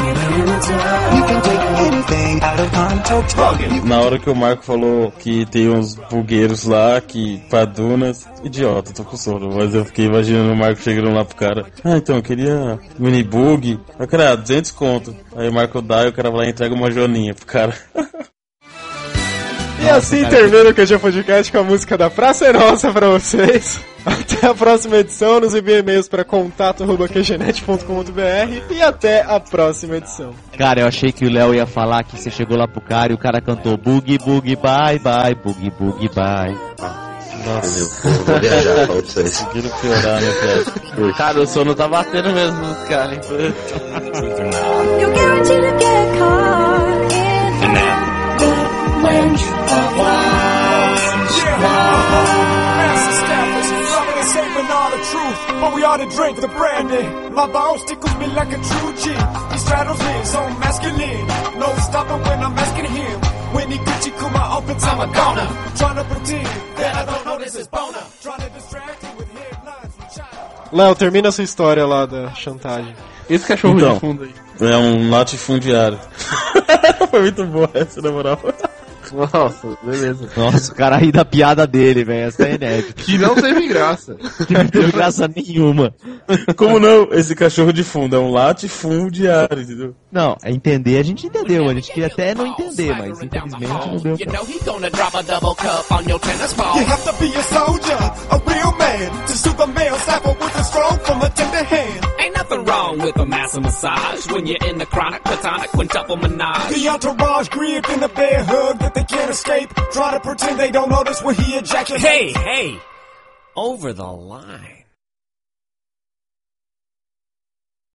Na hora que o Marco falou que tem uns bugueiros lá, que pra dunas, idiota, tô com sono, mas eu fiquei imaginando o Marco chegando lá pro cara. Ah, então, eu queria mini bug. Eu queria 200 conto. Aí o Marco dá e o cara vai lá e entrega uma joaninha pro cara. E assim termina o QG Podcast com a música da Praça é Nossa pra vocês. Até a próxima edição, nos envie e-mails para contato.qgenet.com.br e até a próxima edição. Cara, eu achei que o Léo ia falar que você chegou lá pro cara e o cara cantou boogie, boogie, bye, bye, boogie, boogie, bye. Entendeu? Eu vou viajar pra vocês. Conseguiram piorar, né, cara? Cara, o sono tá batendo mesmo nos caras, hein? But we ought to drink the brandy. My boss tickles me like a true G. He straddles me so masculine. No stopping when I'm asking him. When he Gucci Kuma opens, I'm a goner. Trying to pretend that I don't know this is boner. Trying to distract you with headlines from China. Léo, termina essa história lá da chantagem. Esse cachorro Então. de fundo aí. É um latifundiário. Foi muito boa essa, na moral. Nossa, beleza. Nossa, o cara ri da piada dele, velho. Essa é inédita. Que não teve graça. Que não teve graça nenhuma. Como não? Esse cachorro de fundo é um latifundiário, entendeu? Não, é entender, a gente entendeu. A gente queria até não entender, mas infelizmente não deu the. Ain't nothing wrong with a massive massage when you're in the chronic platonic quintuple menage. The entourage gripped in a bear hug that they can't escape. Try to pretend they don't notice when he ejaculates. Hey, hey, over the line.